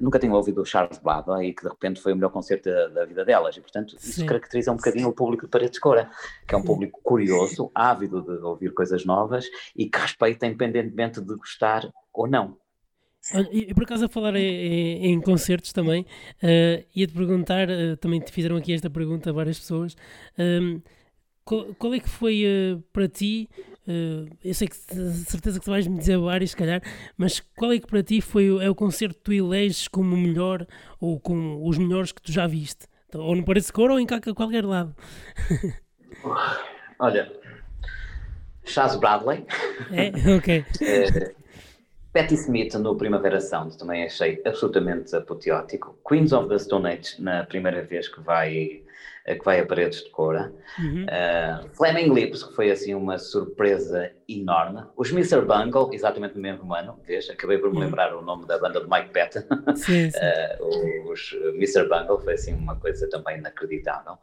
nunca tinham ouvido o Charles Bada e que de repente foi o melhor concerto da, da vida delas, e portanto isso Sim. caracteriza um bocadinho o público de Paredes Cora, que é um público curioso curioso, ávido de ouvir coisas novas e que respeita independentemente de gostar ou não. E por acaso a falar em, em concertos também, uh, ia-te perguntar, uh, também te fizeram aqui esta pergunta várias pessoas, um, ehm, qual, qual, é que foi uh, para ti, eu sei que certeza que tu vais me dizer vários se calhar, mas qual é que para ti foi é o concerto que tu eleges como o melhor ou com os melhores que tu já viste? Ou no Parece Cor ou em qualquer lado? (laughs) Olha, Chaz Bradley. É, ok. (laughs) é, Patti Smith no Primavera Sound também achei absolutamente apoteótico. Queens of the Stone Age na primeira vez que vai que vai a paredes de cora. Uhum. Uh, Flaming Lips, que foi assim uma surpresa enorme. Os Mr. Bungle, exatamente no mesmo ano, vês, acabei por me uhum. lembrar o nome da banda de Mike Patton. (laughs) Sim, sim. Uh, os Mr. Bungle foi assim uma coisa também inacreditável.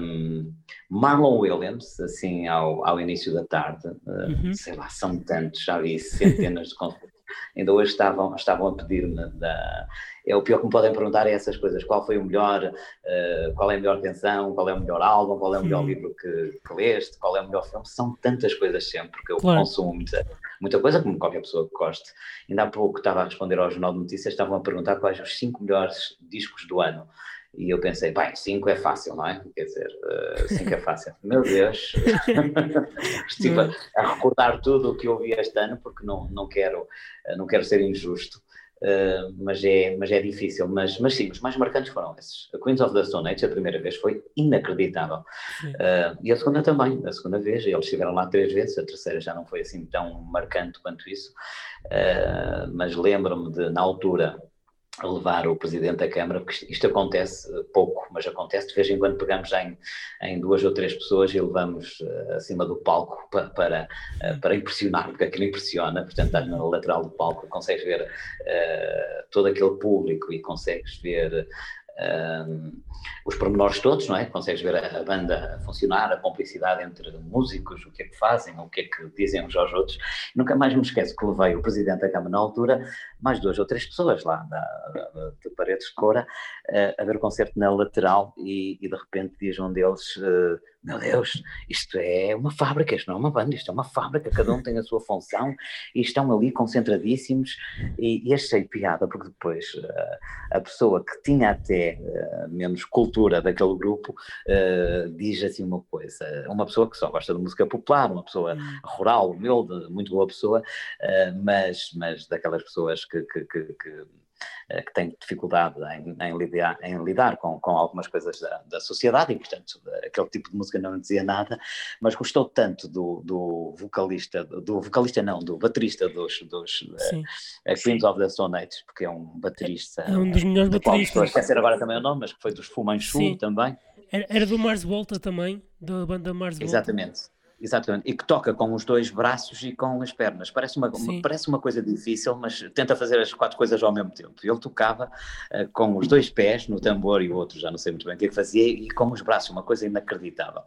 Um, Marlon Williams, assim ao, ao início da tarde, uh, uhum. sei lá, são tantos, já vi centenas de concertos ainda hoje estavam, estavam a pedir-me da. É o pior que me podem perguntar é essas coisas: qual foi o melhor, uh, qual é a melhor canção, qual é o melhor álbum, qual é o melhor Sim. livro que, que leste, qual é o melhor filme. São tantas coisas sempre que eu claro. consumo muita, muita coisa, como qualquer pessoa que goste. Ainda há pouco estava a responder ao Jornal de Notícias, estavam a perguntar quais os cinco melhores discos do ano. E eu pensei, bem, 5 é fácil, não é? Quer dizer, 5 uh, é fácil. (laughs) Meu Deus, (laughs) estive a, a, recordar tudo o que eu vi este ano, porque não, não, quero, uh, não quero ser injusto, uh, mas, é, mas é difícil. Mas, mas sim, os mais marcantes foram esses. A Queens of the Stone Age, a primeira vez, foi inacreditável. e a segunda também, a segunda vez, eles estiveram lá três vezes, a terceira já não foi assim tão marcante quanto isso, mas lembro-me de, na altura, levar o Presidente da Câmara, porque isto acontece pouco, mas acontece. De vez em quando pegamos em, em duas ou três pessoas e levamos uh, acima do palco para, para, uh, para, impressionar, porque aquilo impressiona, portanto estás na lateral do palco, consegues ver uh, todo aquele público e consegues ver um, os pormenores todos, não é? Consegues ver a, banda funcionar, a complicidade entre músicos, o que é que fazem, o que é que dizem uns aos outros. Nunca mais me esqueço que levei o presidente da Câmara na altura, mais duas ou três pessoas lá da, de Paredes de Cora, uh, a ver o concerto na lateral e, e, de repente diz um deles, uh, meu Deus, isto é uma fábrica, isto não é uma banda, isto é uma fábrica, cada um tem a sua função e estão ali concentradíssimos e, e achei piada, porque depois uh, a pessoa que tinha até uh, menos cultura daquele grupo uh, diz assim uma coisa, uma pessoa que só gosta de música popular, uma pessoa hum. rural, humilde, muito boa pessoa, mas, mas daquelas pessoas que, que, que, que que tem dificuldade em, em, lidar, em lidar com, com, algumas coisas da, da, sociedade e, portanto, aquele tipo de música não dizia nada, mas gostou tanto do, do vocalista, do vocalista não, do baterista dos, dos uh, Queens of the Stone Age, porque é um baterista. É um dos melhores bateristas. Esquecer agora também o nome, mas que foi dos Fu Manchu também. Era, era do Mars Volta também, da banda Mars Volta. Exatamente. Exatamente, e que toca com os dois braços e com as pernas. Parece uma, uma, parece uma coisa difícil, mas tenta fazer as quatro coisas ao mesmo tempo. Ele tocava uh, com os dois pés no tambor e o outro, já não sei muito bem o que é que fazia, e com os braços, uma coisa inacreditável.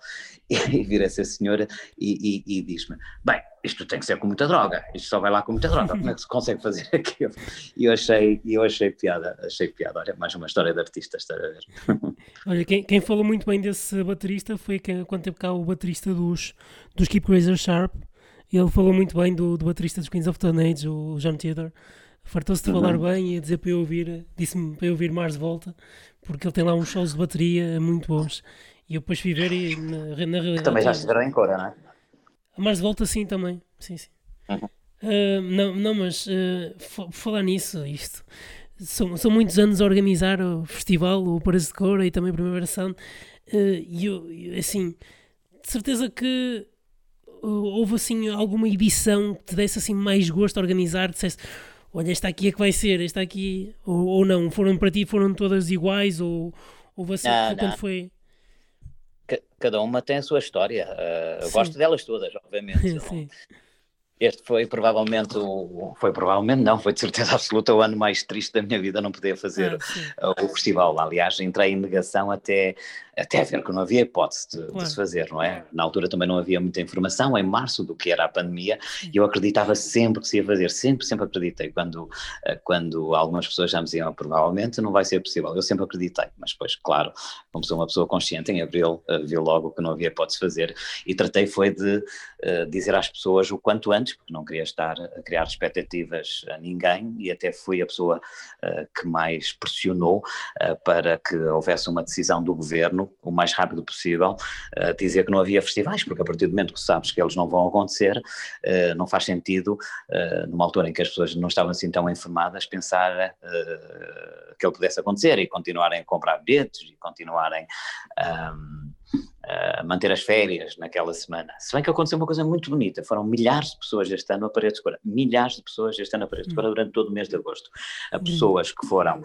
E, (laughs) e vira-se a senhora e, e, e diz-me: Bem, isto tem que ser com muita droga, isto só vai lá com muita droga, como é que se consegue fazer (laughs) aquilo? E eu achei, eu achei piada, achei piada, olha, mais uma história de artista, está a ver? (laughs) Olha, quem, quem falou muito bem desse baterista foi quem, quando teve cá o baterista dos, dos Keep Razor Sharp, ele falou muito bem do, do baterista dos Queens of the Age, o John Theodore, fartou-se de falar uhum. bem e a dizer para eu ouvir, disse-me para eu ouvir Mars Volta, porque ele tem lá uns shows de bateria muito bons, e eu depois fui ver e na, na realidade... Também já estiveram em Cora, não é? Mas de volta sim também. Sim, sim. Uhum. Uh, não, não, mas uh, falar nisso, isto. São, são muitos anos a organizar o festival, o Paris de Cora e também a Primeira Sound. Uh, e eu, assim, de certeza que houve assim alguma edição que te desse assim mais gosto a organizar, dissesse olha, esta aqui é que vai ser, esta aqui, ou, ou não, foram para ti, foram todas iguais, ou houve assim, não, quando foi cada uma tem a sua história. Uh, eu gosto delas todas, obviamente. (laughs) Sim. Este foi provavelmente o, foi provavelmente não, foi de certeza (laughs) absoluta o ano mais triste da minha vida não poder fazer ah, o festival. Aliás, entrei em negação até até ver que não havia hipótese de, claro. de, se fazer, não é? Na altura também não havia muita informação, em março, do que era a pandemia, e eu acreditava sempre que se ia fazer, sempre, sempre acreditei. Quando, eh, quando algumas pessoas já me diziam, provavelmente não vai ser possível, eu sempre acreditei, mas depois, claro, como sou uma pessoa consciente, em abril uh, vi logo que não havia hipótese de fazer, e tratei foi de uh, dizer às pessoas o quanto antes, porque não queria estar a criar expectativas a ninguém, e até fui a pessoa uh, que mais pressionou para que houvesse uma decisão do governo o mais rápido possível, uh, dizer que não havia festivais, porque a partir do momento que sabes que eles não vão acontecer, uh, não faz sentido, uh, numa altura em que as pessoas não estavam assim tão informadas, pensar que ele pudesse acontecer e continuarem a comprar bilhetes e continuarem um, a manter as férias naquela semana. Se bem que aconteceu uma coisa muito bonita, foram milhares de pessoas este ano a Paredes de Cora, milhares de pessoas este ano a Paredes de Cora durante todo o mês de agosto. A pessoas que foram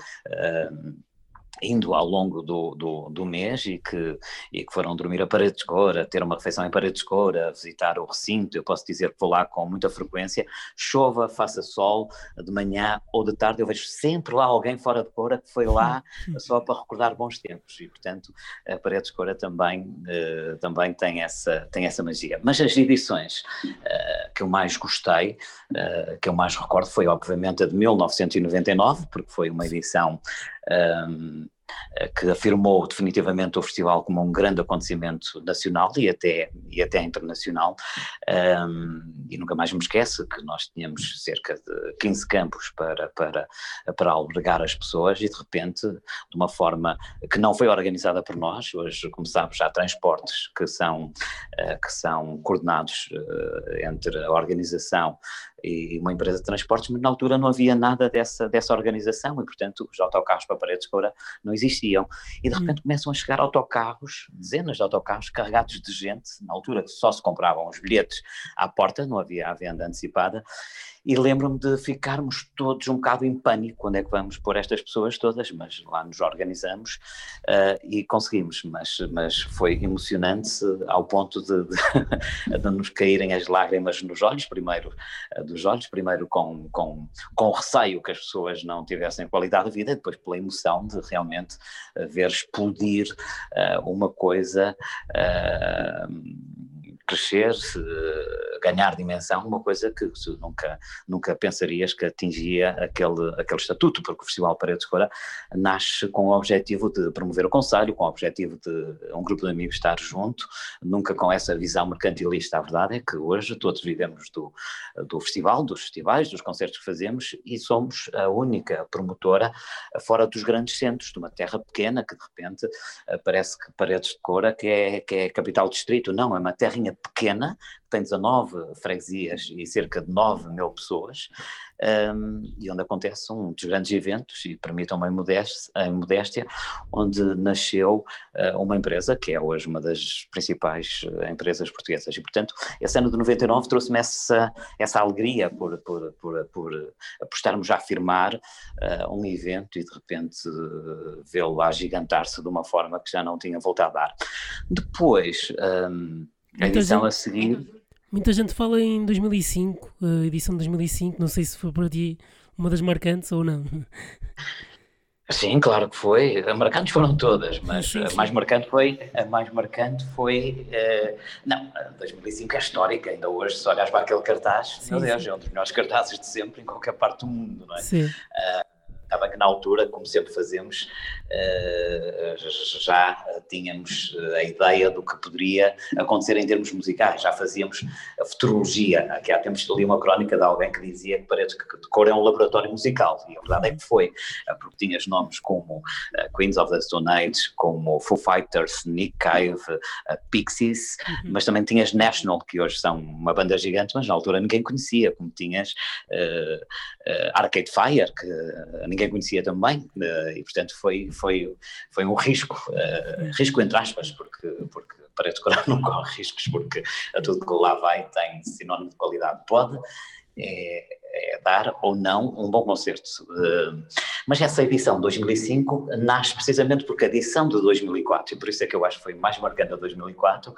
indo ao longo do, do, do, mês e que, e que foram dormir a Paredes de Cora, ter uma refeição em Paredes de Cora, visitar o recinto, eu posso dizer que vou lá com muita frequência, chova, faça sol, de manhã ou de tarde, eu vejo sempre lá alguém fora de Cora que foi lá (laughs) só para recordar bons tempos e portanto a Paredes de Cora também, uh, também tem, essa, tem essa magia. Mas as edições uh, que eu mais gostei, uh, que eu mais recordo foi obviamente a de 1999, porque foi uma edição um, que afirmou definitivamente o festival como um grande acontecimento nacional e até, e até internacional, um, e nunca mais me esquece que nós tínhamos cerca de 15 campos para, para, para albergar as pessoas e de repente, de uma forma que não foi organizada por nós, hoje, sabes, há transportes que são, uh, que são coordenados uh, entre a organização e uma empresa de transportes, mas na altura não havia nada dessa, dessa organização e, portanto, os autocarros para Paredes de Coura não existiam. E de repente hum. começam a chegar autocarros, dezenas de autocarros carregados de gente, na altura só se compravam os bilhetes à porta, não havia a venda antecipada, e lembro-me de ficarmos todos um bocado em pânico quando é que vamos pôr estas pessoas todas, mas lá nos organizamos uh, e conseguimos, mas, mas foi emocionante ao ponto de, de, (laughs) de, nos caírem as lágrimas nos olhos, primeiro uh, dos olhos, primeiro com, com, com receio que as pessoas não tivessem qualidade de vida, e depois pela emoção de realmente uh, ver explodir uma coisa crescer, ganhar dimensão, uma coisa que nunca, nunca pensarias que atingia aquele, aquele estatuto, porque o Festival Paredes Cora nasce com o objetivo de promover o Conselho, com o objetivo de um grupo de amigos estar junto, nunca com essa visão mercantilista. A verdade é que hoje todos vivemos do, do festival, dos festivais, dos concertos que fazemos e somos a única promotora fora dos grandes centros, de uma terra pequena que de repente parece que Paredes de Cora que é, que é capital distrito, não, é uma terrinha pequena tem 19 freguesias e cerca de 9 mil pessoas, um, e onde acontece um dos grandes eventos, e permitam-me a modéstia, onde nasceu uh, uma empresa que é hoje uma das principais uh, empresas portuguesas. E, portanto, esse ano de 99 trouxe-me essa, essa alegria por, por, por, por apostarmos a afirmar uh, um evento e, de repente, vê-lo a gigantar-se de uma forma que já não tinha voltado a dar. Depois, um, a edição a seguir Muita gente fala em 2005, a edição de 2005, não sei se foi para ti uma das marcantes ou não. Sim, claro que foi. Marcantes foram todas, mas sim, sim. a mais marcante foi a mais marcante foi uh, não, 2005 é histórica, ainda hoje se olhas para aquele cartaz, sim, meu Deus, é um dos melhores cartazes de sempre em qualquer parte do mundo, não é? Sim. Uh, estava que na altura, como sempre fazemos, eh, já tínhamos eh, a ideia do que poderia acontecer em termos musicais, já fazíamos a futurologia. Aqui há tempos li uma crónica de alguém que dizia que parece que Cor é um laboratório musical, e a verdade é que foi, eh, porque tinhas nomes como Queens of the Stone Age, como Foo Fighters, Nick Cave, Pixies, uhum. mas também tinhas National, que hoje são uma banda gigante, mas na altura ninguém conhecia, como tinhas uh, uh, Arcade Fire, que ninguém ninguém conhecia também, eh, e portanto foi, foi, foi um risco, uh, risco entre aspas, porque, porque parece que (laughs) não corre riscos, porque a tudo que lá vai tem sinónimo de qualidade. Pode é, é dar ou não um bom concerto. Uh, mas essa edição de 2005 nasce precisamente porque a edição de 2004, e por isso é que eu acho que foi mais marcante a 2004, uh,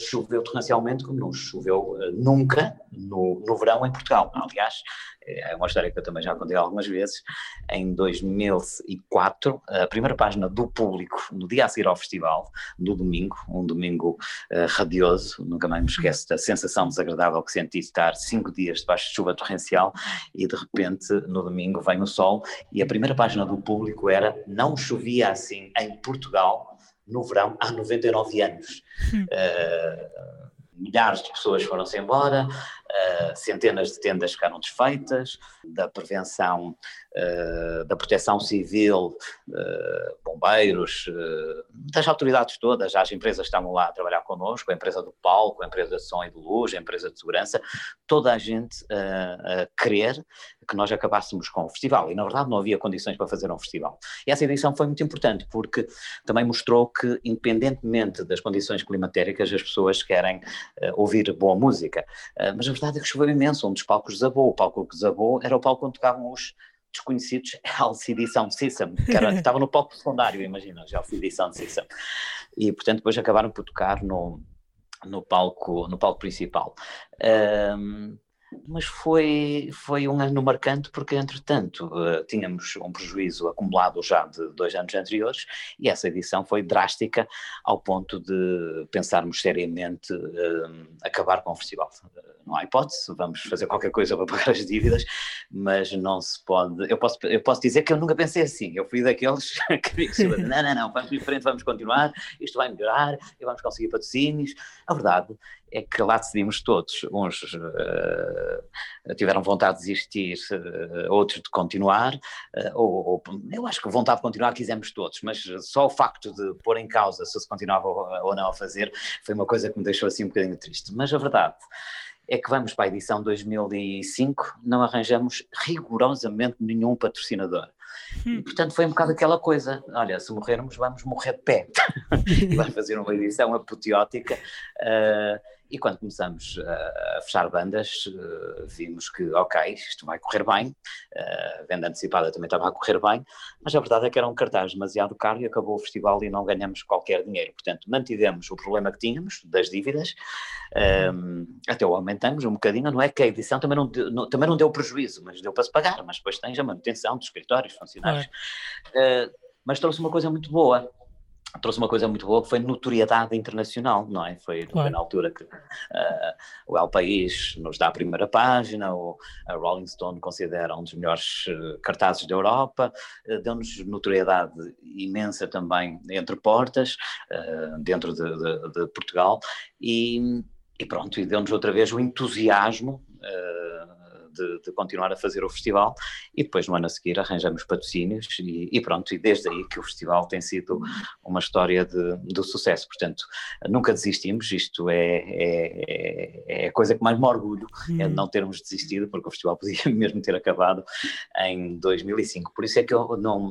choveu torrencialmente como não choveu uh, nunca no, no verão em Portugal. Aliás, é uma história que eu também já contei algumas vezes, em 2004, a primeira página do público, no dia a seguir ao festival, no domingo, um domingo uh, radioso, nunca mais me esqueço da sensação desagradável que senti de estar cinco dias debaixo de chuva torrencial e de repente no domingo vem o sol e a primeira página do público era não chovia assim em Portugal no verão há 99 anos. Uh, milhares de pessoas foram-se embora, uh, centenas de tendas ficaram desfeitas, da prevenção, uh, da proteção civil, uh, bombeiros, das autoridades todas, as empresas que estavam lá a trabalhar connosco, a empresa do palco, a empresa de som e de luz, a empresa de segurança, toda a gente a querer que nós acabássemos com o festival, e na verdade não havia condições para fazer um festival. E essa edição foi muito importante, porque também mostrou que, independentemente das condições climatéricas, as pessoas querem ouvir boa música, mas verdade é que choveu imenso, um dos palcos desabou, o palco que desabou era o palco onde tocavam os desconhecidos LCD Sound System, que, era, estava no palco secundário, imagina, já LCD Sound System. E, portanto, depois acabaram por tocar no, no, palco, no palco principal. Um, mas foi, foi um ano marcante porque, entretanto, uh, tínhamos um prejuízo acumulado já de dois anos anteriores e essa edição foi drástica ao ponto de pensarmos seriamente uh, acabar com o festival. Uh, não há hipótese, vamos fazer qualquer coisa para pagar as dívidas, mas não se pode. Eu posso, eu posso dizer que eu nunca pensei assim, eu fui daqueles (laughs) que não, não, não, vamos diferente, vamos continuar, isto vai melhorar e vamos conseguir patrocínios. A verdade é que lá decidimos todos. Uns uh, tiveram vontade de desistir, uh, outros de continuar. Uh, ou, ou, eu acho que vontade de continuar quisemos todos, mas só o facto de pôr em causa se se continuava ou não a fazer foi uma coisa que me deixou assim um bocadinho triste. Mas a verdade é que vamos para a edição 2005, não arranjamos rigorosamente nenhum patrocinador. E, hum. portanto, foi um bocado aquela coisa: olha, se morrermos, vamos morrer de pé. (laughs) e vamos fazer uma edição apoteótica. Uh, e quando começamos a, fechar bandas, uh, vimos que, ok, isto vai correr bem, uh, a venda antecipada também estava a correr bem, mas a verdade é que era um cartaz demasiado caro e acabou o festival e não ganhamos qualquer dinheiro. Portanto, mantivemos o problema que tínhamos das dívidas, ehm, até o aumentamos um bocadinho, não é que a edição também não, deu, não, também não deu prejuízo, mas deu para se pagar, mas depois tens a manutenção dos escritórios, funcionários. Uh, mas trouxe uma coisa muito boa, trouxe uma coisa muito boa que foi notoriedade internacional, não é? Foi, claro. foi na altura que uh, o El País nos dá a primeira página, o, a Rolling Stone considera um dos melhores uh, cartazes da Europa, uh, deu-nos notoriedade imensa também entre portas, dentro de, de, de, Portugal, e, e pronto, e deu-nos outra vez o entusiasmo de, de, continuar a fazer o festival. E depois no ano a seguir arranjamos patrocínios e, e pronto, e desde aí que o festival tem sido uma história de, de sucesso, portanto nunca desistimos, isto é, é, é, é a coisa que mais me orgulho, é de hum. não termos desistido, porque o festival podia (laughs) mesmo ter acabado em 2005, por isso é que eu não,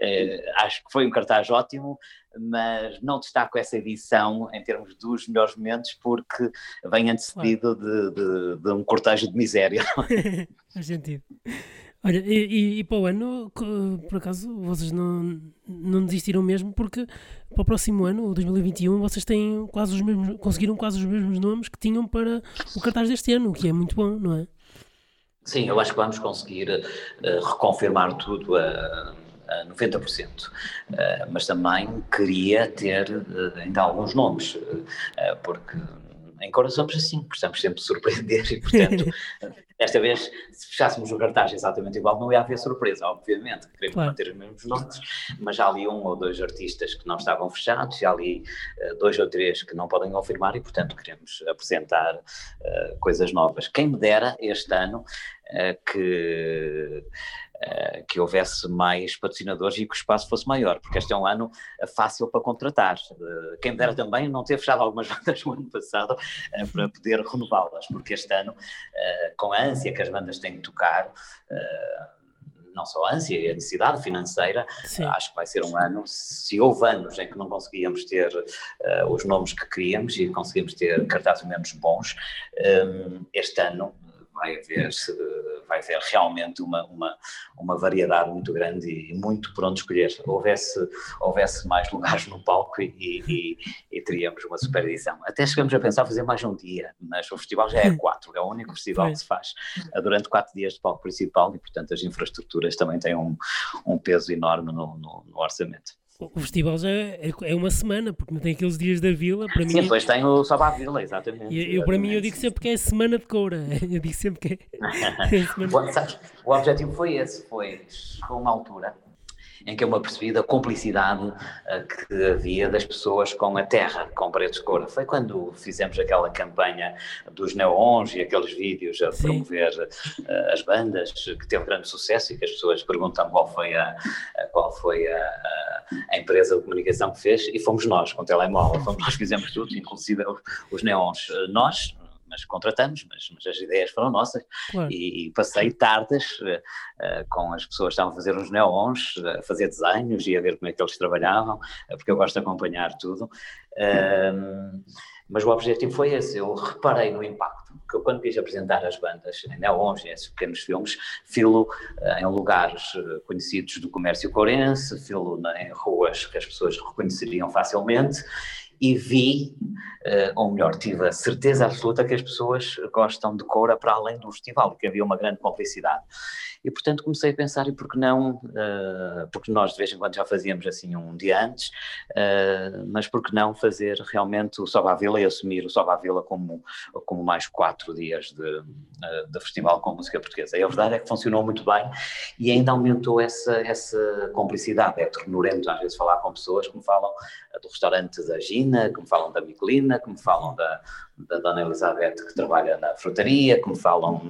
é, (laughs) acho que foi um cartaz ótimo, mas não destaco essa edição em termos dos melhores momentos porque vem antecedido de, de, de um cortejo de miséria. (laughs) Faz sentido. Olha, e, e, para o ano, por acaso, vocês não, não desistiram mesmo, porque para o próximo ano, o 2021, vocês têm quase os mesmos, conseguiram quase os mesmos nomes que tinham para o cartaz deste ano, o que é muito bom, não é? Sim, eu acho que vamos conseguir uh, reconfirmar tudo a. Uh, 90%. Eh, mas também queria ter eh, ainda alguns nomes, porque em Cora somos assim, precisamos sempre surpreender e, portanto, (laughs) desta vez, se fechássemos o cartaz exatamente igual, não ia haver surpresa, obviamente, queremos claro. manter os mesmos nomes, mas já ali um ou dois artistas que não estavam fechados, já ali dois ou três que não podem confirmar e, portanto, queremos apresentar uh, coisas novas. Quem me dera este ano uh, que eh, que houvesse mais patrocinadores e que o espaço fosse maior, porque este é um ano eh, fácil para contratar. Uh, quem me dera também não ter fechado algumas (laughs) bandas no ano passado para poder renová-las, porque este ano, com a ânsia que as bandas têm de tocar, não só a ânsia e a necessidade financeira, Sim. acho que vai ser um ano, se houve anos em que não conseguíamos ter uh, os nomes que queríamos e conseguimos ter cartazes menos bons, um, este ano vai haver, vai haver realmente uma, uma, uma variedade muito grande e muito por onde escolher. Houvesse, houvesse mais lugares no palco e, e, e teríamos uma super edição. Até chegamos a pensar fazer mais um dia, mas o festival já é quatro, é o único festival que se faz durante quatro dias de palco principal e, portanto, as infraestruturas também têm um, um peso enorme no, no, no orçamento o festival já é, é uma semana, porque não tem aqueles dias da vila. Para Sim, mim, depois tem o Soba à Vila, exatamente. Eu, exatamente. para mim, (laughs) eu digo sempre que é (laughs) semana de coura. Eu digo sempre que é. é o objetivo foi esse: foi, chegou uma altura em que eu me apercebi da cumplicidade uh, que havia das pessoas com a terra, com paredes de cor. Foi quando fizemos aquela campanha dos neons e aqueles vídeos a Sim. promover uh, as bandas, que teve grande sucesso e que as pessoas perguntam qual foi a, qual foi a, a, empresa de comunicação que fez, e fomos nós, com o telemóvel, fomos nós que fizemos tudo, inclusive os neons. Nós, mas contratamos, mas, mas, as ideias foram nossas. Claro. E, e, passei tardes uh, uh, com as pessoas que estavam a fazer uns neons, a fazer desenhos e a ver como é que eles trabalhavam, uh, porque eu gosto de acompanhar tudo. mas o objetivo foi esse, eu reparei no impacto, que eu quando quis apresentar as bandas em neons, esses pequenos filmes, filo em lugares conhecidos do comércio corense, filo em ruas que as pessoas reconheceriam facilmente, e vi, uh, ou melhor, tive a certeza absoluta que as pessoas gostam de Cora para além do festival, que havia uma grande complicidade. E portanto comecei a pensar, e por que não, uh, porque nós de vez em quando já fazíamos assim um dia antes, uh, mas por que não fazer realmente o Soba Vila e assumir o Soba Vila como, como mais quatro dias de, uh, de festival com música portuguesa. E a verdade é que funcionou muito bem e ainda aumentou essa, essa complicidade. É ternurento às vezes falar com pessoas que me falam do restaurante da Gina, que me falam da Micolina, que me falam da, da Dona Elizabeth que trabalha na frutaria, que me falam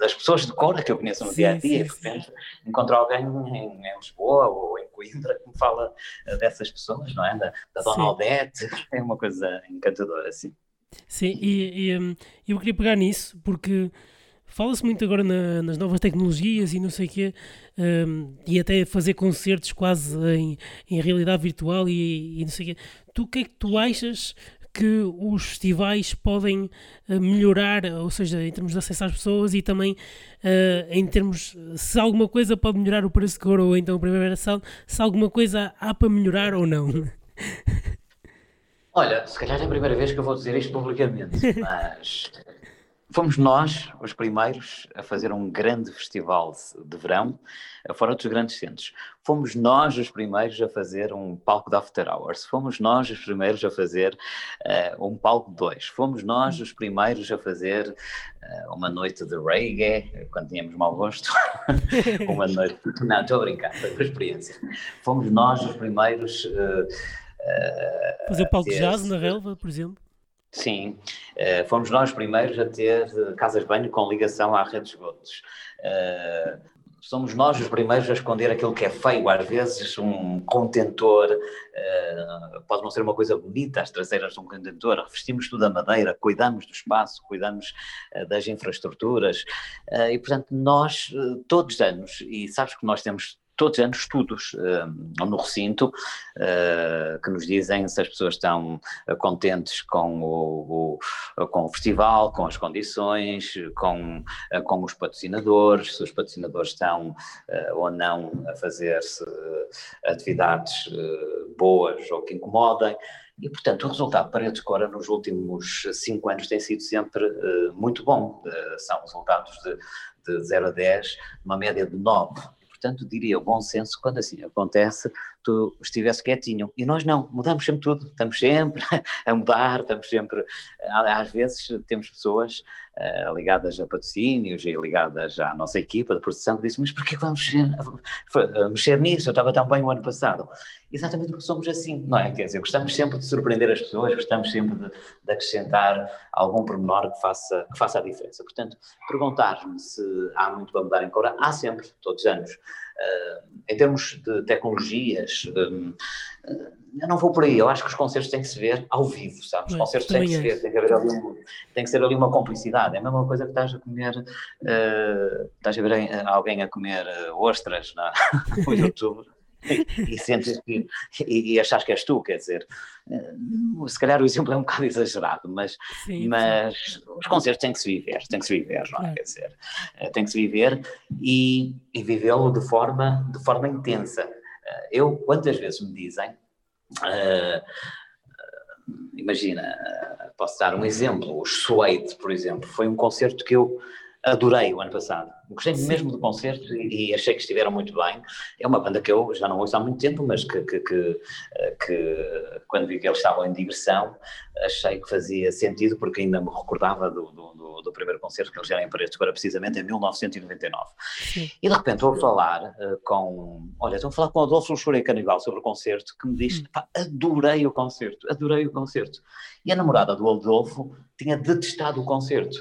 das pessoas de Cora que eu conheço no sim, dia a dia, de repente encontro alguém em, em, Lisboa ou em Coimbra que me fala eh, dessas pessoas, não é? Da, da Dona Aldete, (laughs) é uma coisa encantadora, assim. Sim, e, e um, eu queria pegar nisso porque fala-se muito agora na, nas novas tecnologias e não sei o quê, um, e até fazer concertos quase em, em realidade virtual e, e não sei o quê. Tu o que é que tu achas que os festivais podem eh, melhorar, ou seja, em termos de acesso às pessoas e também uh, em termos, se alguma coisa pode melhorar o preço de cor ou então a primeira ação, se alguma coisa há para melhorar ou não. Olha, se calhar é a primeira vez que eu vou dizer isto publicamente, (laughs) mas Fomos nós os primeiros a fazer um grande festival de verão, fora dos grandes centros. Fomos nós os primeiros a fazer um palco de After Hours. Fomos nós os primeiros a fazer uh, um palco de dois. Fomos nós os primeiros a fazer uh, uma noite de reggae, quando tínhamos mau gosto. (laughs) uma noite. Não, estou a brincar, foi uma experiência. Fomos nós os primeiros. Uh, fazer palco de jazz na relva, por exemplo? Sim, uh, fomos nós primeiros a ter uh, casas de banho com ligação à rede de esgotos. Uh, somos nós os primeiros a esconder aquilo que é feio. Às vezes, um contentor pode não ser uma coisa bonita, as traseiras de um contentor. Revestimos tudo a madeira, cuidamos do espaço, cuidamos das infraestruturas. e, portanto, nós, todos os anos, e sabes que nós temos todos os anos estudos uh, no recinto uh, que nos dizem se as pessoas estão uh, contentes com o, o, com o festival, com as condições, com, com os patrocinadores, se os patrocinadores estão ou não a fazer-se atividades boas ou que incomodem. E, portanto, o resultado de Paredes Cora nos últimos cinco anos tem sido sempre muito bom. são resultados de, de 0 a 10, uma média de 9 portanto, diria o bom senso, quando assim acontece, tu estivesse quietinho. E nós não, mudamos sempre tudo, estamos sempre (laughs) a mudar, estamos sempre. Às vezes temos pessoas uh, ligadas a patrocínios e ligadas à nossa equipa de produção que dizem: Mas porquê vamos mexer, mexer nisso? Eu estava tão bem o ano passado. Exatamente porque somos assim, não é? Quer dizer, gostamos sempre de surpreender as pessoas, gostamos sempre de, de acrescentar algum pormenor que faça, que faça a diferença. Portanto, perguntar-me se há muito para mudar em Cora, há sempre, todos os anos. Uh, em termos de tecnologias, um, eu não vou por aí, eu acho que os concertos têm que se ver ao vivo, sabes? Os concertos têm que se ver, tem que, haver ali um, tem que ser ali uma complicidade. É a mesma coisa que estás a comer, uh, estás a ver alguém a comer ostras na, (laughs) no YouTube e, sentes que, e, e achas que és tu, quer dizer, eh, se calhar o exemplo é um bocado (laughs) exagerado, mas, sim, mas sim. os concertos têm que se viver, tem que se viver, não é? é. Quer dizer, eh, tem que se viver e, e vivê-lo de forma, de forma intensa. Eh, eu, quantas vezes me dizem, uh, imagina, posso dar um exemplo, os Suede, por exemplo, foi um concerto que eu adorei o ano passado. Gostei Sim. mesmo do concerto e, e, achei que estiveram muito bem. É uma banda que eu já não ouço há muito tempo, mas que, que, que, que quando vi que eles estavam em digressão, achei que fazia sentido, porque ainda me recordava do, do, do primeiro concerto que eles eram em Paredes agora precisamente em 1999. Sim. E de repente vou falar uh, com. Olha, estou a falar com o Adolfo Chorei Canibal sobre o concerto, que me diz: hum. adorei o concerto, adorei o concerto. E a namorada do Adolfo tinha detestado o concerto.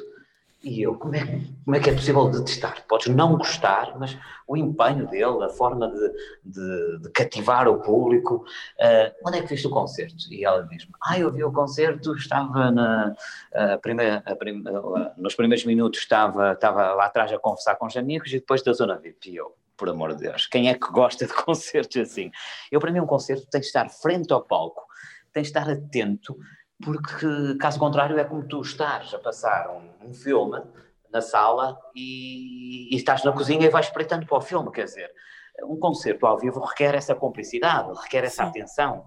E eu, como é, como é que é possível detestar? Podes não gostar, mas o empenho dele, a forma de, de, de cativar o público. Uh, onde é que viste o concerto? E ela diz-me: Ah, eu vi o concerto, estava na, a primeira, a nos primeiros minutos, estava, estava lá atrás a conversar com os amigos e depois da zona VIP. E eu, por amor de Deus, quem é que gosta de (laughs) concertos assim? Eu, para mim, um concerto tem que estar frente ao palco, tem que estar atento porque caso contrário é como tu estás a passar um, um filme na sala e, e, estás na cozinha e vais espreitando para o filme, quer dizer, um concerto ao vivo requer essa complicidade, requer essa Sim. atenção.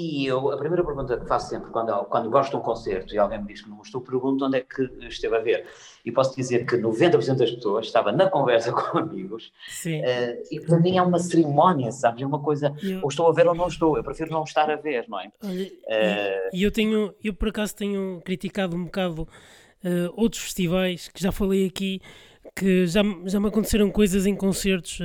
E eu, a primeira pergunta que faço sempre quando, quando gosto de um concerto e alguém me diz que não gostou, pergunto onde é que esteve a ver. E posso dizer que 90% das pessoas estava na conversa (laughs) com amigos. Sim. Uh, e para mim é uma cerimónia, sabes? É uma coisa, eu... ou estou a ver ou não estou. Eu prefiro não estar a ver, não é? Uh... E eu tenho, eu por acaso tenho criticado um bocado uh, outros festivais que já falei aqui, que já, já me aconteceram coisas em concertos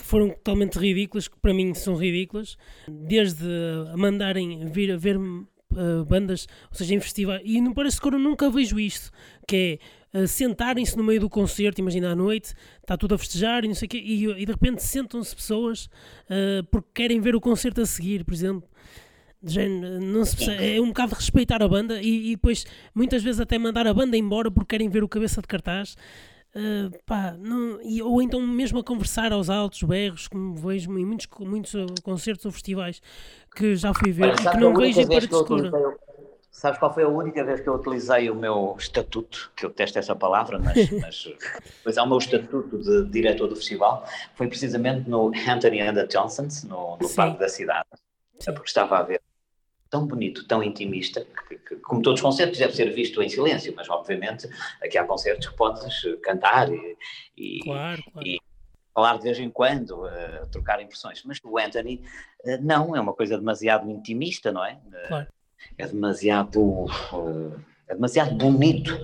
que foram totalmente ridículas, que para mim são ridículas, desde a mandarem vir a ver uh, bandas, ou seja, em festivais, e não parece que eu nunca vejo isto, que é uh, sentarem-se no meio do concerto, imagina à noite, está tudo a festejar e não sei quê, e, e de repente sentam-se pessoas uh, porque querem ver o concerto a seguir, por exemplo. Não se é um bocado respeitar a banda e, e depois muitas vezes até mandar a banda embora porque querem ver o cabeça de cartaz. Uh, pá, não, e, ou então mesmo a conversar aos altos berros, como vejo em muitos, muitos concertos ou festivais que já fui ver Olha, e que não vejo para descura. Sabes qual foi a única vez que eu utilizei o meu estatuto, que eu testo essa palavra, mas, (laughs) mas pois há o meu estatuto de diretor do festival, foi precisamente no Anthony and the Johnsons, no, no Parque da Cidade, Sim. porque estava a ver tão bonito, tão intimista, que, que, como todos os concertos deve ser visto em silêncio, mas obviamente aqui há concertos que podes cantar e, e, claro, claro. e falar de vez em quando, uh, trocar impressões. Mas o Anthony, uh, não, é uma coisa demasiado intimista, não é? Claro. É demasiado. é demasiado bonito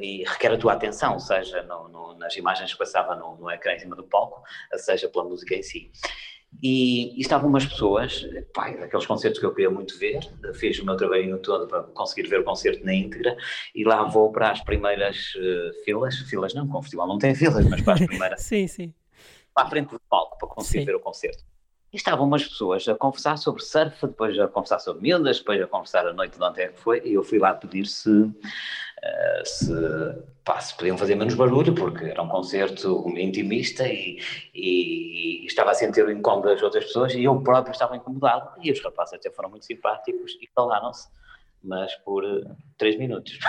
e requer a tua atenção, seja no, no, nas imagens que passava no, no ecrã em cima do palco, seja pela música em si. E, e, estavam umas pessoas, pai, daqueles concertos que eu queria muito ver, fiz o meu trabalhinho todo para conseguir ver o concerto na íntegra, e lá vou para as primeiras uh, filas, filas não, com o festival não tem filas, mas para as primeiras. (laughs) sim, sim. Para a frente do palco, para conseguir sim. ver o concerto. E estavam umas pessoas a conversar sobre surf, depois a conversar sobre milhas, depois a conversar a noite de ontem é que foi, e eu fui lá pedir se, uh, se, pá, se podiam fazer menos barulho, porque era um concerto intimista e, e, e, estava a sentir o incómodo das outras pessoas e eu próprio estava incomodado. E os rapazes até foram muito simpáticos e calaram-se, mas por uh, três minutos. (laughs)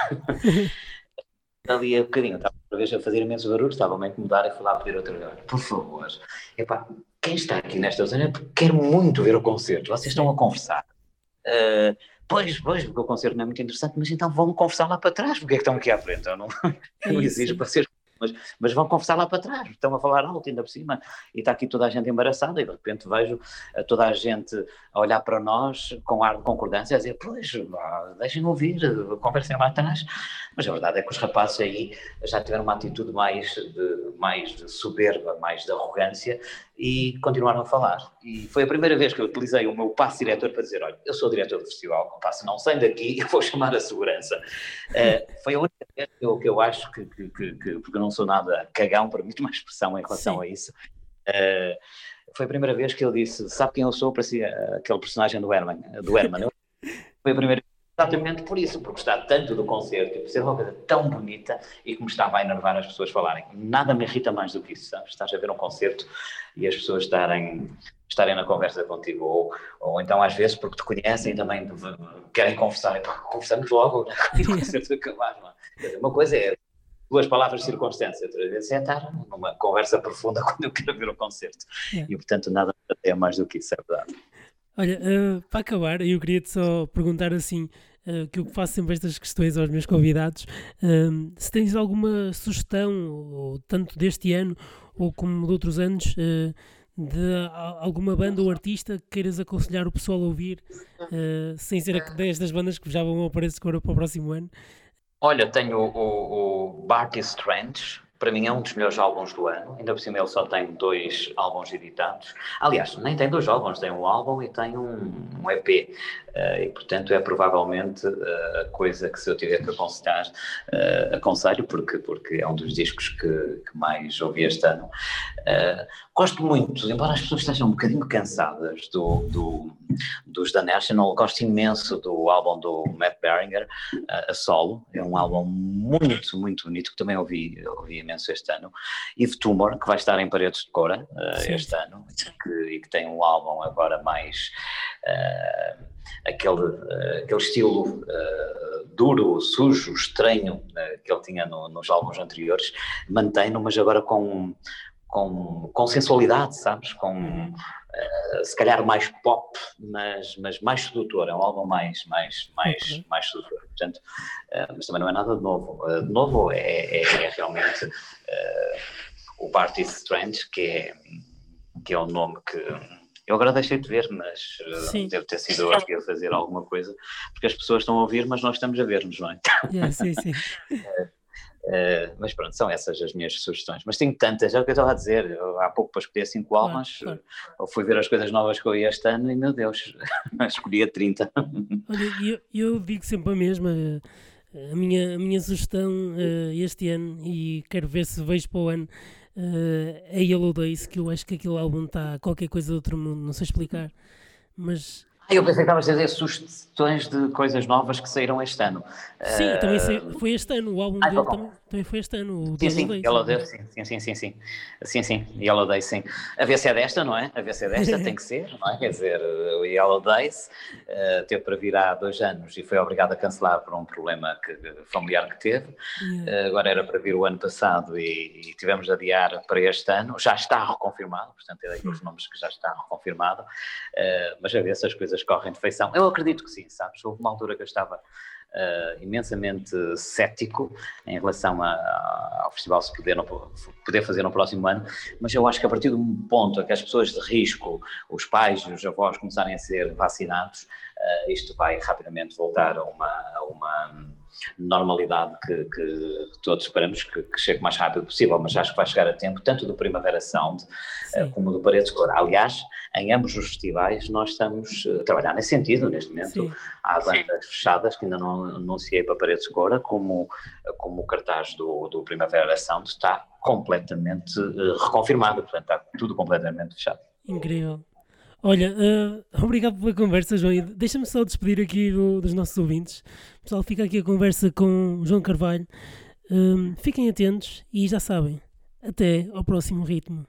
ali a bocadinho, estava outra vez a fazer imenso barulho, estava-me a incomodar e fui lá pedir outra vez, por favor, epá, quem está aqui nesta zona quer muito ver o concerto, vocês estão a conversar. Uh, pois, pois, porque o concerto não é muito interessante, mas então vão conversar lá para trás, porque é que estão aqui à frente? Eu não, é não exijo para ser mas, mas vão conversar lá para trás, estão a falar alto ainda por cima, e está aqui toda a gente embaraçada, e de repente vejo eh, toda a gente a olhar para nós com ar de concordância, a dizer, pois, deixem-me ouvir, conversem lá atrás. Mas a verdade é que os rapazes aí já tiveram uma atitude mais de, mais de soberba, mais de arrogância, e continuaram a falar. E foi a primeira vez que eu utilizei o meu passo diretor para dizer: olha, eu sou diretor do festival, passo não saio daqui, (laughs) eu vou chamar a segurança. Uh, foi a única vez que eu, que eu acho que, que, que, que, porque eu não sou nada cagão, permite uma expressão em relação Sim. a isso. Uh, foi a primeira vez que eu disse: sabe quem eu sou? Parecia aquele personagem do Herman. Do Herman. foi a primeira Exatamente por isso, porque está tanto do concerto, por ser uma coisa tão bonita e que me estava a enervar as pessoas falarem. Nada me irrita mais do que isso, sabes? Estás a ver um concerto e as pessoas estarem, estarem na conversa contigo, ou, ou então às vezes porque te conhecem também querem conversar, e conversamos logo, né? (laughs) concerto acabar. É? Uma coisa é duas palavras de circunstância, outra vez é estar numa conversa profunda (laughs) quando eu quero ver o concerto. É. E portanto nada é mais do que isso, é verdade. Olha, uh, para acabar, eu queria-te só perguntar assim, uh, que eu faço sempre estas questões aos meus convidados, uh, se tens alguma sugestão, ou, tanto deste ano, ou como de outros anos, de alguma banda ou artista que queiras aconselhar o pessoal a ouvir, sem ser a 10 das bandas que já vão aparecer agora para o próximo ano? Olha, tenho o, o, o Bart Strange, para mim é um dos melhores álbuns do ano. Ainda por cima ele só tem dois álbuns editados. Aliás, nem tem dois álbuns, tem um álbum e tem um, um EP. Uh, eh, e portanto é provavelmente uh, a coisa que se eu tiver que aconselhar, uh, aconselho, porque, porque é um dos discos que, que mais ouvi este ano. gosto muito, embora as pessoas estejam um bocadinho cansadas do, do, dos The National, gosto imenso do álbum do Matt Berringer, a solo. É um álbum muito, muito bonito, que também ouvi, ouvi imenso este ano. Eve Tumor, que vai estar em Paredes de Cora uh, este ano, que, e que tem um álbum agora mais. Uh, aquele, uh, aquele estilo duro, sujo, estranho que ele tinha no, nos álbuns anteriores, mantém-no, mas agora com, com, com sensualidade, sabes? Com, Uh, se calhar mais pop, mas, mas mais sedutor, é um álbum mais, mais, mais, mais sedutor, portanto, uh, mas também não é nada de novo. Uh, de novo é, é, é realmente o Party Strange, que é, que é o nome que eu agora deixei de ver, mas uh, deve ter sido eu aqui a fazer alguma coisa, porque as pessoas estão a ouvir, mas nós estamos a ver-nos, não é? Yeah, sim, sim. (laughs) Uh, mas pronto, são essas as minhas sugestões. Mas tenho tantas, é o que eu estava a dizer. Eu, há pouco para escolher cinco claro, almas, claro. eu fui ver as coisas novas que eu ia este ano e, meu Deus, (laughs) escolhi a 30. Olha, eu, eu digo sempre a mesma. A minha, a minha sugestão uh, este ano, e quero ver se vejo para o ano, uh, é Yellow Days, que eu acho que aquele álbum está qualquer coisa de outro mundo, não sei explicar. Mas eu pensei que estavas a dizer sugestões de coisas novas que saíram este ano. Sim, uh... também sei, foi este ano, o álbum ah, dele então também. Também foi este ano, o Sim, sim, Yellow Day, sim, sim, sim, sim, sim, sim, Yellow Day, sim. A VC é desta, não é? A VC é desta tem que ser, não é? Quer dizer, o Yellow Days uh, teve para vir há dois anos e foi obrigado a cancelar por um problema que, familiar que teve. Yeah. Uh, agora era para vir o ano passado e, e, tivemos de adiar para este ano. Já está reconfirmado, portanto é daqueles nomes que já está reconfirmado, uh, mas a ver se as coisas correm de feição. Eu acredito que sim, sabes? Houve uma altura que eu estava uh, imensamente cético em relação a, ao festival se poder, no, poder fazer no próximo ano, mas eu acho que a partir um ponto em que as pessoas de risco, os pais e os avós começarem a ser vacinados, uh, isto vai rapidamente voltar a uma, a uma normalidade que, que, todos esperamos que, que, chegue o mais rápido possível, mas acho que vai chegar a tempo, tanto do Primavera Sound uh, como do Paredes Cor. Aliás, em ambos os festivais nós estamos a trabalhar nesse sentido, neste momento. Sim. Há bandas fechadas que ainda não anunciei para Paredes Cora, como, como o cartaz do, do Primavera Sound está completamente uh, reconfirmado, portanto está tudo completamente fechado. Incrível. Olha, uh, (laughs) obrigado pela conversa, João. Deixa-me só despedir aqui do, dos nossos ouvintes. Pessoal, fica aqui a conversa com João Carvalho. Um, fiquem atentos e já sabem, até ao próximo ritmo.